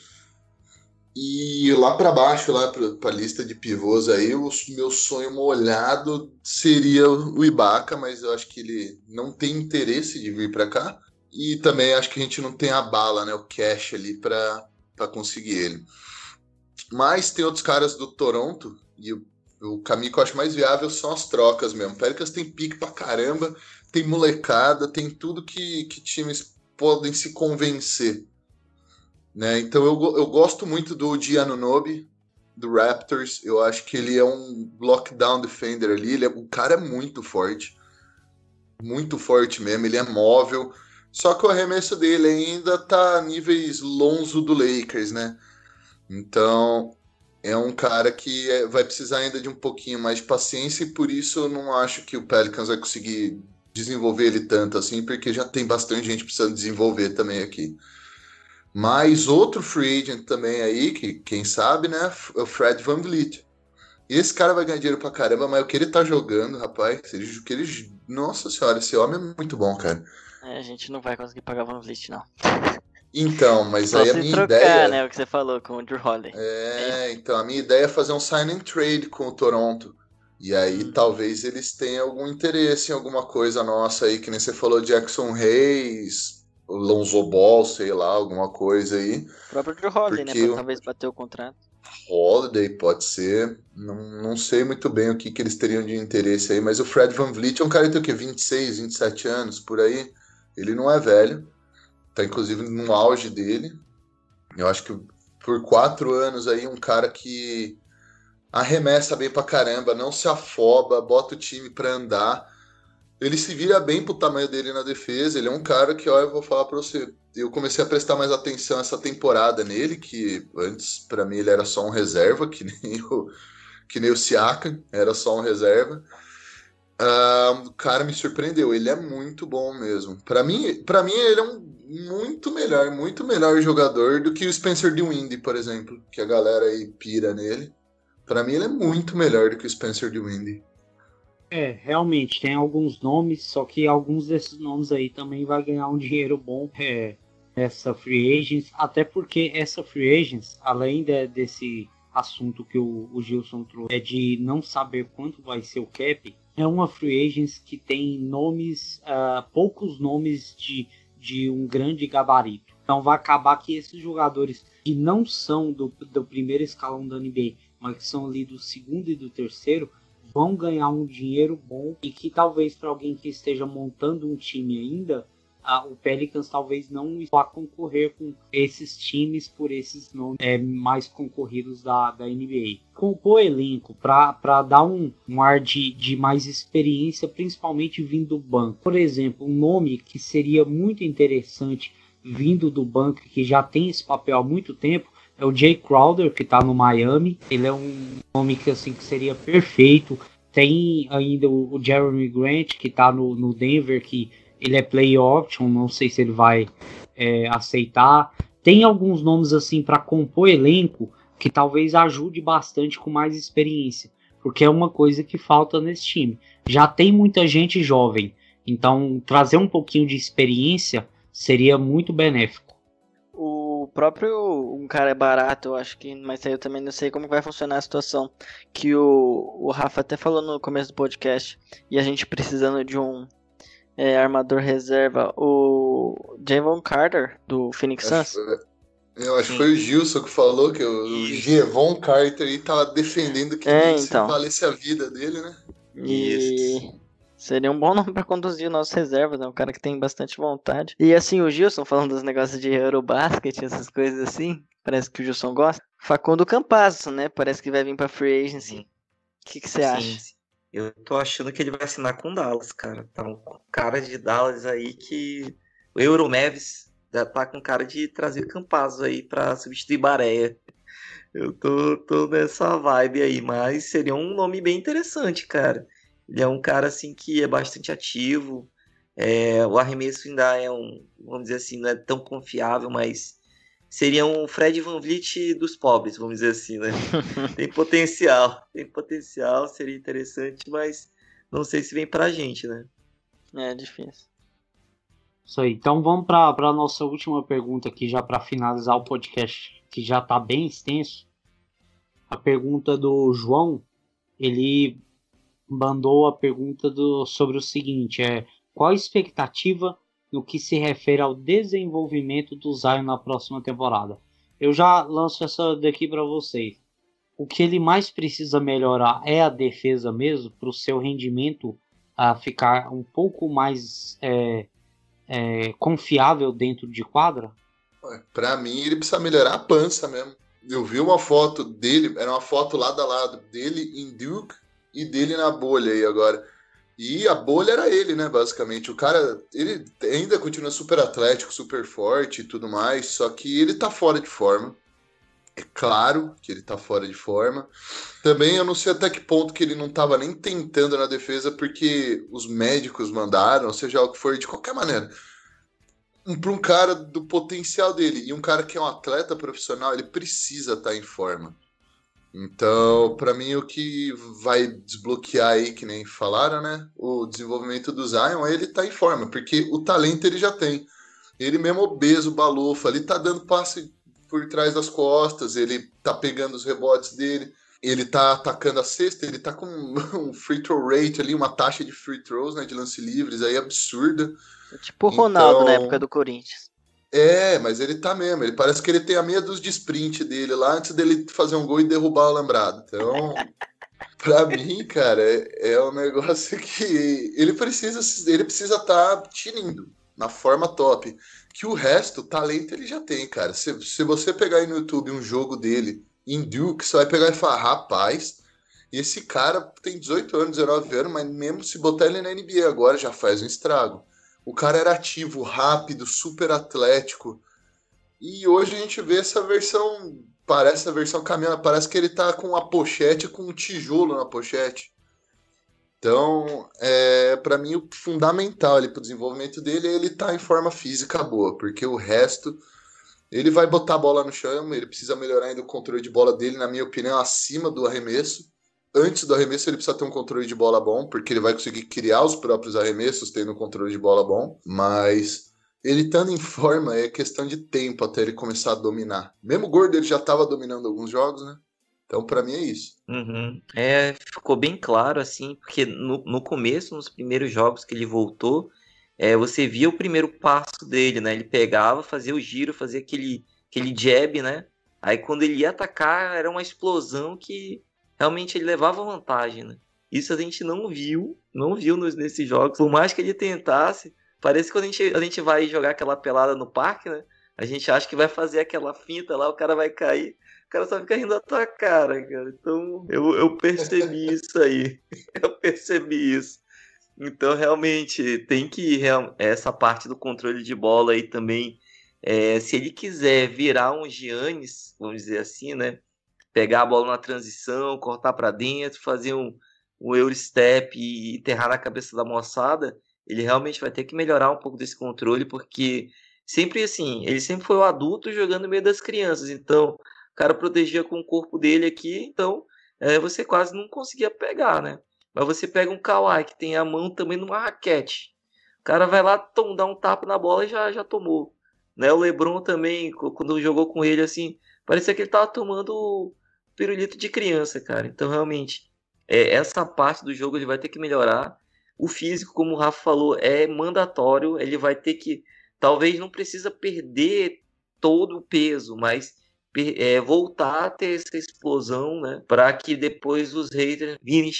E: E lá para baixo, lá para a lista de pivôs aí, o meu sonho molhado seria o Ibaka, mas eu acho que ele não tem interesse de vir para cá. E também acho que a gente não tem a bala, né, o cash ali para conseguir ele. Mas tem outros caras do Toronto, e o caminho que eu acho mais viável são as trocas mesmo. O Pelicans tem pique pra caramba, tem molecada, tem tudo que, que times podem se convencer. Né? Então eu, eu gosto muito do Giannunobi, do Raptors. Eu acho que ele é um lockdown defender ali. Ele é, o cara é muito forte. Muito forte mesmo. Ele é móvel. Só que o arremesso dele ainda tá a níveis lonzo do Lakers, né? Então, é um cara que é, vai precisar ainda de um pouquinho mais de paciência e por isso eu não acho que o Pelicans vai conseguir desenvolver ele tanto assim, porque já tem bastante gente precisando desenvolver também aqui. Mas outro free agent também aí, que quem sabe, né, é o Fred Van Vliet. Esse cara vai ganhar dinheiro pra caramba, mas o que ele tá jogando, rapaz, o que ele... Nossa senhora, esse homem é muito bom, cara.
F: É, a gente não vai conseguir pagar Van Vliet, não.
E: Então, mas
F: Só
E: aí a minha
F: trocar,
E: ideia.
F: né? O que você falou com o Drew Holiday.
E: É, então a minha ideia é fazer um sign and trade com o Toronto. E aí
F: Hum.
E: talvez eles tenham algum interesse em alguma coisa nossa aí, que nem você falou, Jackson Reis, Lonzo Ball, sei lá, alguma coisa aí.
F: O próprio Drew Holiday, né? Pra talvez bater o contrato.
E: Holiday pode ser. Não, não sei muito bem o que, que eles teriam de interesse aí, mas o Fred Van Vliet é um cara que tem o quê? 26, 27 anos, por aí. Ele não é velho. Tá inclusive no auge dele. Eu acho que por quatro anos aí, um cara que arremessa bem pra caramba, não se afoba, bota o time pra andar. Ele se vira bem pro tamanho dele na defesa. Ele é um cara que, ó, eu vou falar pra você. Eu comecei a prestar mais atenção essa temporada nele, que antes, para mim, ele era só um reserva, que nem o, que nem o Siakam, era só um reserva. Uh, o cara me surpreendeu, ele é muito bom mesmo. Para mim, para mim ele é um muito melhor, muito melhor jogador do que o Spencer Dinwiddie, por exemplo, que a galera aí pira nele. Para mim ele é muito melhor do que o Spencer Dinwiddie.
D: É, realmente tem alguns nomes, só que alguns desses nomes aí também vai ganhar um dinheiro bom é, essa free agents, até porque essa free agents, além de, desse assunto que o, o Gilson trouxe, é de não saber quanto vai ser o cap, é uma free agents que tem nomes, uh, poucos nomes de de um grande gabarito. Então vai acabar que esses jogadores que não são do, do primeiro escalão da NBA, mas que são ali do segundo e do terceiro, vão ganhar um dinheiro bom e que talvez para alguém que esteja montando um time ainda, a, o Pelicans talvez não vá concorrer com esses times por esses nomes é, mais concorridos da, da NBA. Compor elenco para dar um, um ar de, de mais experiência, principalmente vindo do banco. Por exemplo, um nome que seria muito interessante vindo do banco, que já tem esse papel há muito tempo, é o Jay Crowder, que está no Miami. Ele é um nome que, assim, que seria perfeito. Tem ainda o, Jeremy Grant, que está no, no Denver, que ele é play option, não sei se ele vai é, aceitar. Tem alguns nomes assim para compor elenco que talvez ajude bastante com mais experiência, porque é uma coisa que falta nesse time. Já tem muita gente jovem, então trazer um pouquinho de experiência seria muito benéfico.
F: O próprio um cara é barato, eu acho que, mas aí eu também não sei como vai funcionar a situação que o, o Rafa até falou no começo do podcast e a gente precisando de um é, armador reserva, o Javon Carter, do Phoenix Suns.
E: Eu acho que foi o Gilson que falou que o Javon Carter aí tava defendendo que
F: é, então.
E: valesse a vida dele, né?
F: E Isso. Seria um bom nome para conduzir o nosso reserva, né? Um cara que tem bastante vontade. E assim, o Gilson falando dos negócios de Eurobasket, essas coisas assim, parece que o Gilson gosta. Facundo Campasso, né? Parece que vai vir pra Free Agency. O que você acha?
G: Eu tô achando que ele vai assinar com Dallas, cara. Tá um cara de Dallas aí que. O Euromeves tá com cara de trazer Campazzo aí pra substituir Bareia. Eu tô, tô nessa vibe aí, mas seria um nome bem interessante, cara. Ele é um cara assim que é bastante ativo. É, o arremesso ainda é um, vamos dizer assim, não é tão confiável, mas seria um Fred Van Vliet dos pobres, vamos dizer assim, né? tem potencial, tem potencial, seria interessante, mas não sei se vem pra gente, né?
F: É difícil.
D: Isso aí. Então vamos para a nossa última pergunta aqui, já para finalizar o podcast, que já está bem extenso. A pergunta do João, ele mandou a pergunta do, sobre o seguinte: é qual a expectativa no que se refere ao desenvolvimento do Zion na próxima temporada. Eu já lanço essa daqui para vocês. O que ele mais precisa melhorar é a defesa mesmo, para o seu rendimento a ficar um pouco mais é, é, confiável dentro de quadra?
E: Para mim, ele precisa melhorar a pança mesmo. Eu vi uma foto dele, era uma foto lado a lado dele em Duke e dele na bolha aí agora. E a bolha era ele, né? Basicamente. O cara, ele ainda continua super atlético, super forte e tudo mais, só que ele tá fora de forma. É claro que ele tá fora de forma. Também eu não sei até que ponto que ele não tava nem tentando na defesa, porque os médicos mandaram, seja o que for, de qualquer maneira. Para um cara do potencial dele e um cara que é um atleta profissional, ele precisa estar tá em forma. Então, para mim, o que vai desbloquear aí, que nem falaram, né? O desenvolvimento do Zion, ele tá em forma, porque o talento ele já tem. Ele mesmo obeso, balofa, ele tá dando passe por trás das costas, ele tá pegando os rebotes dele, ele tá atacando a cesta, ele tá com um free throw rate ali, uma taxa de free throws, né, de lance livres aí absurda.
F: Tipo o Ronaldo então... na época do Corinthians.
E: É, mas ele tá mesmo. Ele parece que ele tem a meia dos de sprint dele lá antes dele fazer um gol e derrubar o lembrado. Então, pra mim, cara, é, é um negócio que ele precisa ele precisa estar tá tinindo na forma top. Que o resto, talento ele já tem, cara. Se, se você pegar aí no YouTube um jogo dele em Duke, você vai pegar e falar, rapaz, esse cara tem 18 anos, 19 anos, mas mesmo se botar ele na NBA agora já faz um estrago. O cara era ativo, rápido, super atlético. E hoje a gente vê essa versão, parece a versão caminhando, parece que ele tá com a pochete, com um tijolo na pochete. Então, é, para mim, o fundamental para o desenvolvimento dele é ele tá em forma física boa, porque o resto, ele vai botar a bola no chão, ele precisa melhorar ainda o controle de bola dele, na minha opinião, acima do arremesso. Antes do arremesso, ele precisa ter um controle de bola bom, porque ele vai conseguir criar os próprios arremessos tendo um controle de bola bom, mas ele estando em forma é questão de tempo até ele começar a dominar. Mesmo Gordo ele já estava dominando alguns jogos, né? Então, para mim é isso.
G: Uhum. É, ficou bem claro, assim, porque no, no começo, nos primeiros jogos que ele voltou, é, você via o primeiro passo dele, né? Ele pegava, fazia o giro, fazia aquele, aquele jab, né? Aí quando ele ia atacar, era uma explosão que realmente ele levava vantagem, né? Isso a gente não viu, não viu nos, nesses jogos. Por mais que ele tentasse, parece que quando a gente, a gente vai jogar aquela pelada no parque, né? A gente acha que vai fazer aquela finta lá, o cara vai cair o cara só fica rindo da tua cara, cara. Então eu, eu percebi isso aí. Eu percebi isso. Então realmente tem que essa parte do controle de bola aí também. É, se ele quiser virar um Giannis, vamos dizer assim, né? Pegar a bola na transição, cortar para dentro, fazer um, um Eurostep e enterrar na cabeça da moçada, ele realmente vai ter que melhorar um pouco desse controle, porque sempre assim, ele sempre foi o adulto jogando no meio das crianças. Então, cara protegia com o corpo dele aqui, então é, você quase não conseguia pegar, né? Mas você pega um Kawhi que tem a mão também numa raquete. O cara vai lá, tom, dá um tapa na bola e já, já tomou. Né? O Lebron também, quando jogou com ele, assim, parecia que ele tava tomando pirulito de criança, cara. Então, realmente, é, essa parte do jogo ele vai ter que melhorar. O físico, como o Rafa falou, é mandatório. Ele vai ter que, talvez não precisa perder todo o peso, mas é, voltar a ter essa explosão, né? Para que depois os haters virem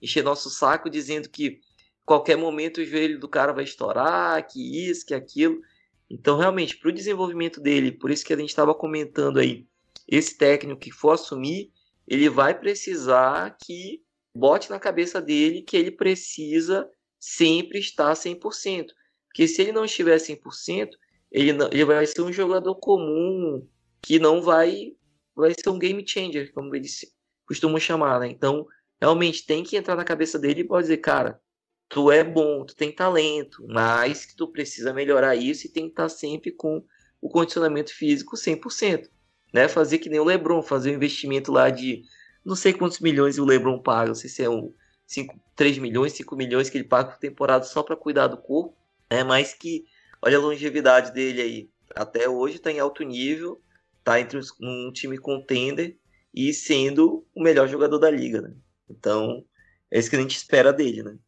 G: encher nosso saco dizendo que qualquer momento o joelho do cara vai estourar, que isso, que aquilo. Então, realmente, para o desenvolvimento dele, por isso que a gente estava comentando aí, esse técnico que for assumir, ele vai precisar que bote na cabeça dele que ele precisa sempre estar 100%. Porque se ele não estiver 100%, ele, não, ele vai ser um jogador comum, que não vai vai ser um game changer, como eles costumam chamar, né? Então, realmente tem que entrar na cabeça dele e pode dizer, cara, tu é bom, tu tem talento, mas que tu precisa melhorar isso e tem que estar sempre com o condicionamento físico 100%, né? Fazer que nem o LeBron, fazer um investimento lá de não sei quantos milhões o LeBron paga, não sei se é um 5, 3 milhões, 5 milhões que ele paga por temporada só para cuidar do corpo, né? Mas que olha a longevidade dele aí, até hoje está em alto nível, tá entre um time contender e sendo o melhor jogador da liga, né? Então, é isso que a gente espera dele, né?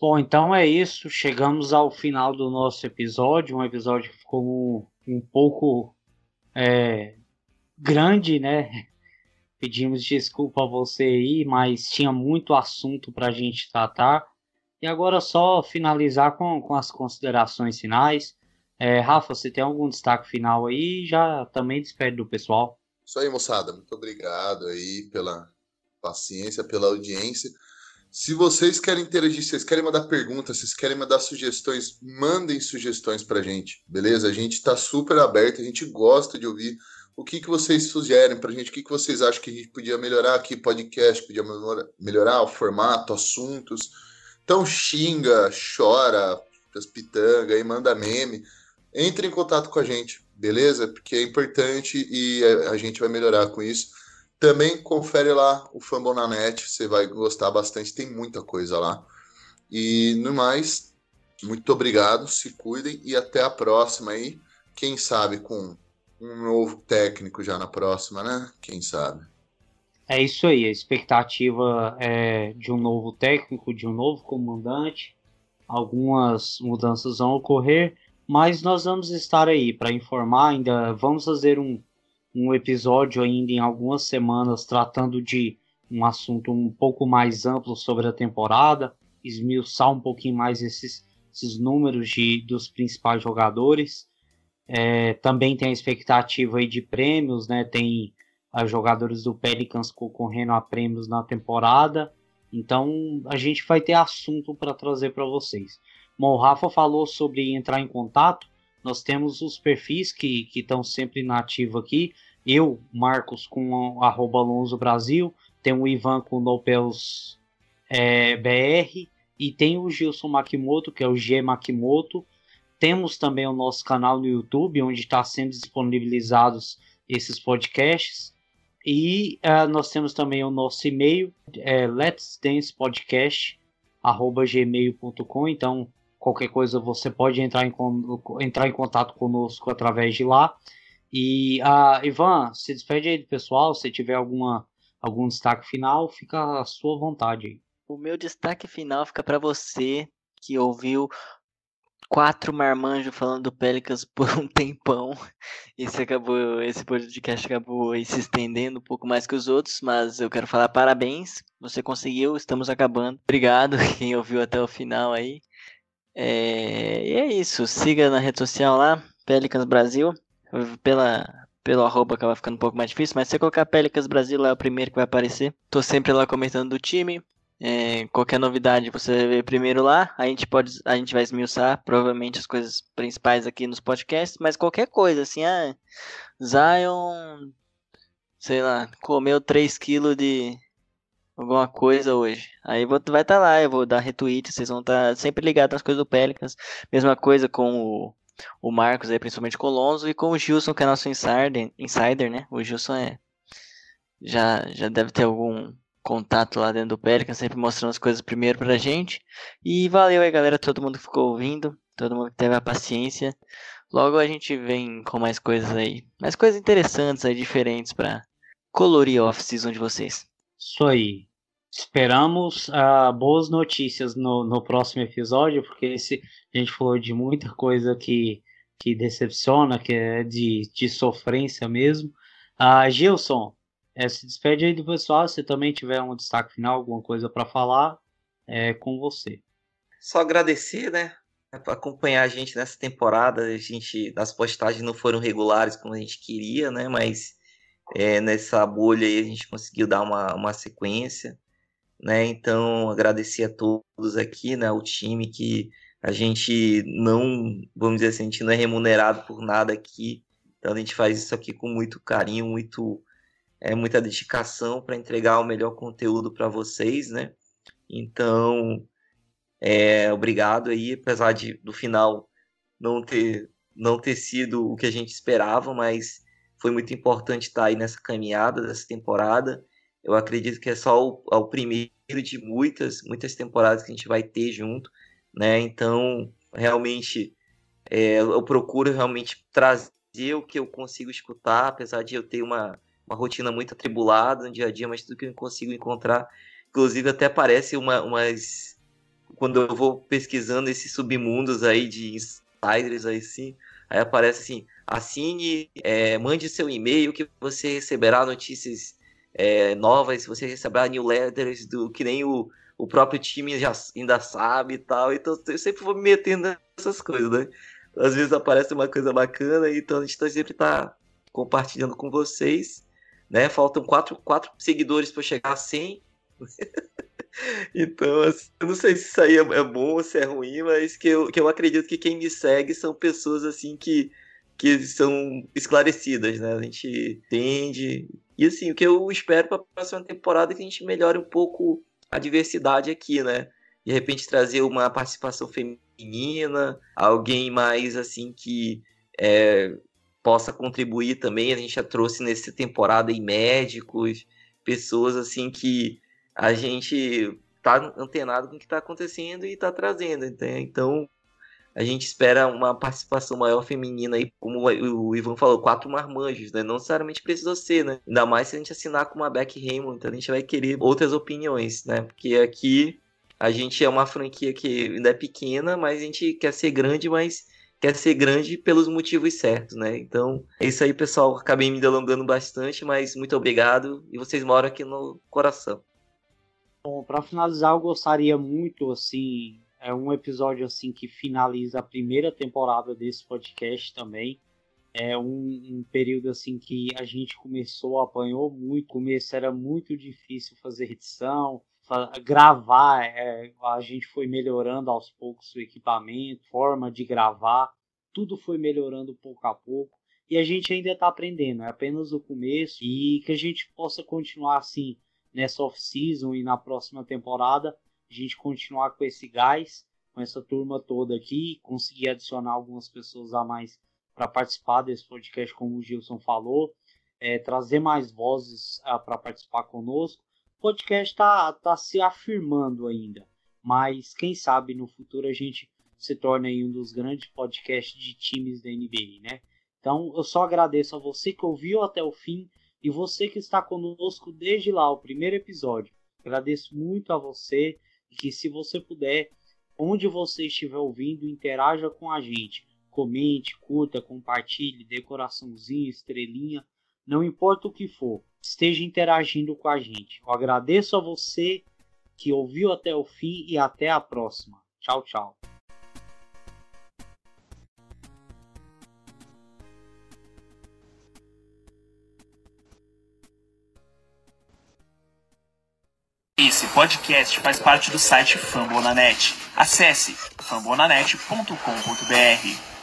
D: Bom, então é isso. Chegamos ao final do nosso episódio. Um episódio que ficou um, um pouco é, grande, né? Pedimos desculpa a você aí, mas tinha muito assunto para a gente tratar. E agora só finalizar com, com as considerações finais. É, Rafa, você tem algum destaque final aí? Já também despede do pessoal.
E: Isso aí, moçada. Muito obrigado aí pela paciência, pela audiência. Se vocês querem interagir, vocês querem mandar perguntas, vocês querem mandar sugestões, mandem sugestões pra gente, beleza? A gente tá super aberto, a gente gosta de ouvir o que, que vocês sugerem pra gente, o que, que vocês acham que a gente podia melhorar aqui, podcast, podia melhorar o formato, assuntos. Então xinga, chora, as pitanga e manda meme entre em contato com a gente, beleza? Porque é importante e a gente vai melhorar com isso. Também confere lá o Fumble na net, você vai gostar bastante, tem muita coisa lá. E no mais, muito obrigado, se cuidem e até a próxima aí. Quem sabe com um novo técnico já na próxima, né? Quem sabe?
D: É isso aí, a expectativa é de um novo técnico, de um novo comandante. Algumas mudanças vão ocorrer, mas nós vamos estar aí para informar. Ainda vamos fazer um, um episódio ainda em algumas semanas tratando de um assunto um pouco mais amplo sobre a temporada, esmiuçar um pouquinho mais esses, esses números de, dos principais jogadores. É, também tem a expectativa aí de prêmios, né? Tem a jogadores do Pelicans concorrendo a prêmios na temporada. Então a gente vai ter assunto para trazer para vocês. Bom, o Rafa falou sobre entrar em contato. Nós temos os perfis que estão sempre na ativa aqui. Eu, Marcos, com arroba Alonso Brasil. Tem o Ivan com Nopels é, BR. E tem o Gilson Makimoto, que é o G Makimoto. Temos também o nosso canal no YouTube, onde está sendo disponibilizados esses podcasts. E uh, nós temos também o nosso e-mail, é Let's Dance Podcast, arroba gmail.com. Então, qualquer coisa você pode entrar em, entrar em contato conosco através de lá. E, uh, Ivan, se despede aí do pessoal. Se tiver alguma, algum destaque final, fica à sua vontade.
F: O meu destaque final fica para você que ouviu quatro marmanjos falando do Pelicans por um tempão. Esse acabou, esse podcast acabou se estendendo um pouco mais que os outros, mas eu quero falar parabéns. Você conseguiu, estamos acabando. Obrigado quem ouviu até o final aí. É, e é isso. Siga na rede social lá, Pelicans Brasil. Pela, pelo arroba acaba ficando um pouco mais difícil, mas se você colocar Pelicans Brasil lá é o primeiro que vai aparecer. Tô sempre lá comentando do time. É, qualquer novidade você vê primeiro lá. A gente pode, a gente vai esmiuçar provavelmente as coisas principais aqui nos podcasts, mas qualquer coisa assim, ah, Zion, sei lá, comeu 3 kg de alguma coisa hoje. Aí vou, vai estar tá lá, eu vou dar retweet, vocês vão estar tá sempre ligados nas coisas do Pelicans. Mesma coisa com o, o Marcos aí, principalmente com o Lonzo e com o Gilson, que é nosso insider, insider né? O Gilson é já já deve ter algum contato lá dentro do Pelican, sempre mostrando as coisas primeiro pra gente. E valeu aí, galera, todo mundo que ficou ouvindo, todo mundo que teve a paciência. Logo a gente vem com mais coisas aí, mais coisas interessantes aí, diferentes para colorir off-season de vocês.
D: Isso aí. Esperamos uh, boas notícias no, no próximo episódio, porque esse, a gente falou de muita coisa que, que decepciona, que é de, de sofrência mesmo. Uh, Gilson, é, se despede aí do pessoal. Se também tiver um destaque final, alguma coisa para falar, é com você.
G: Só agradecer, né? Para acompanhar a gente nessa temporada. A gente, as postagens não foram regulares como a gente queria, né? Mas é, nessa bolha aí a gente conseguiu dar uma, uma sequência, né? Então agradecer a todos aqui, né? O time que a gente não, vamos dizer assim, a gente não é remunerado por nada aqui. Então a gente faz isso aqui com muito carinho, muito é, muita dedicação para entregar o melhor conteúdo para vocês, né? Então, é, obrigado aí, apesar de do final não ter não ter sido o que a gente esperava, mas foi muito importante estar aí nessa caminhada dessa temporada. Eu acredito que é só o, é o primeiro de muitas muitas temporadas que a gente vai ter junto, né? Então, realmente é, eu procuro realmente trazer o que eu consigo escutar, apesar de eu ter uma uma rotina muito atribulada no dia a dia, mas tudo que eu consigo encontrar, inclusive até parece uma, umas quando eu vou pesquisando esses submundos aí de insiders aí sim, aí aparece assim, assine, é, mande seu e-mail que você receberá notícias é, novas, você receberá newsletters do que nem o, o próprio time já ainda sabe e tal, então eu sempre vou me metendo nessas coisas, né? Às vezes aparece uma coisa bacana, então a gente tá, sempre tá compartilhando com vocês né? Faltam quatro, quatro seguidores para chegar a 100. então, assim, eu não sei se isso aí é, é, bom ou se é ruim, mas que eu, que eu acredito que quem me segue são pessoas assim que, que são esclarecidas, né? A gente entende. E assim, o que eu espero para a próxima temporada é que a gente melhore um pouco a diversidade aqui, né? De repente trazer uma participação feminina, alguém mais assim que é, possa contribuir também. A gente já trouxe nessa temporada aí médicos, pessoas assim que a gente tá antenado com o que está acontecendo e está trazendo. Então, a gente espera uma participação maior feminina aí, como o Ivan falou, quatro marmanjos, né? Não necessariamente precisa ser, né? Ainda mais se a gente assinar com uma Beck Raymond, então a gente vai querer outras opiniões, né? Porque aqui a gente é uma franquia que ainda é pequena, mas a gente quer ser grande, mas quer ser grande pelos motivos certos, né? Então, é isso aí, pessoal. Acabei me delongando bastante, mas muito obrigado e vocês moram aqui no coração.
D: Bom, para finalizar, eu gostaria muito, assim, é um episódio assim que finaliza a primeira temporada desse podcast também. É um, um, período assim que a gente começou, apanhou muito. Começo era muito difícil fazer edição, gravar. É, a gente foi melhorando aos poucos o equipamento, forma de gravar. Tudo foi melhorando pouco a pouco. E a gente ainda está aprendendo, é apenas o começo. E que a gente possa continuar assim nessa off-season e na próxima temporada, a gente continuar com esse gás, com essa turma toda aqui, conseguir adicionar algumas pessoas a mais para participar desse podcast, como o Gilson falou, é, trazer mais vozes ah, para participar conosco. Podcast está tá se afirmando ainda, mas quem sabe no futuro a gente se torne um dos grandes podcasts de times da NBA, né? Então eu só agradeço a você que ouviu até o fim e você que está conosco desde lá, o primeiro episódio. Agradeço muito a você e que se você puder, onde você estiver ouvindo, interaja com a gente comente, curta, compartilhe, decoraçãozinho, estrelinha, não importa o que for, esteja interagindo com a gente. Eu agradeço a você que ouviu até o fim e até a próxima. Tchau, tchau.
H: Esse podcast faz parte do site Fambonanet. Acesse fambonanet.com.br.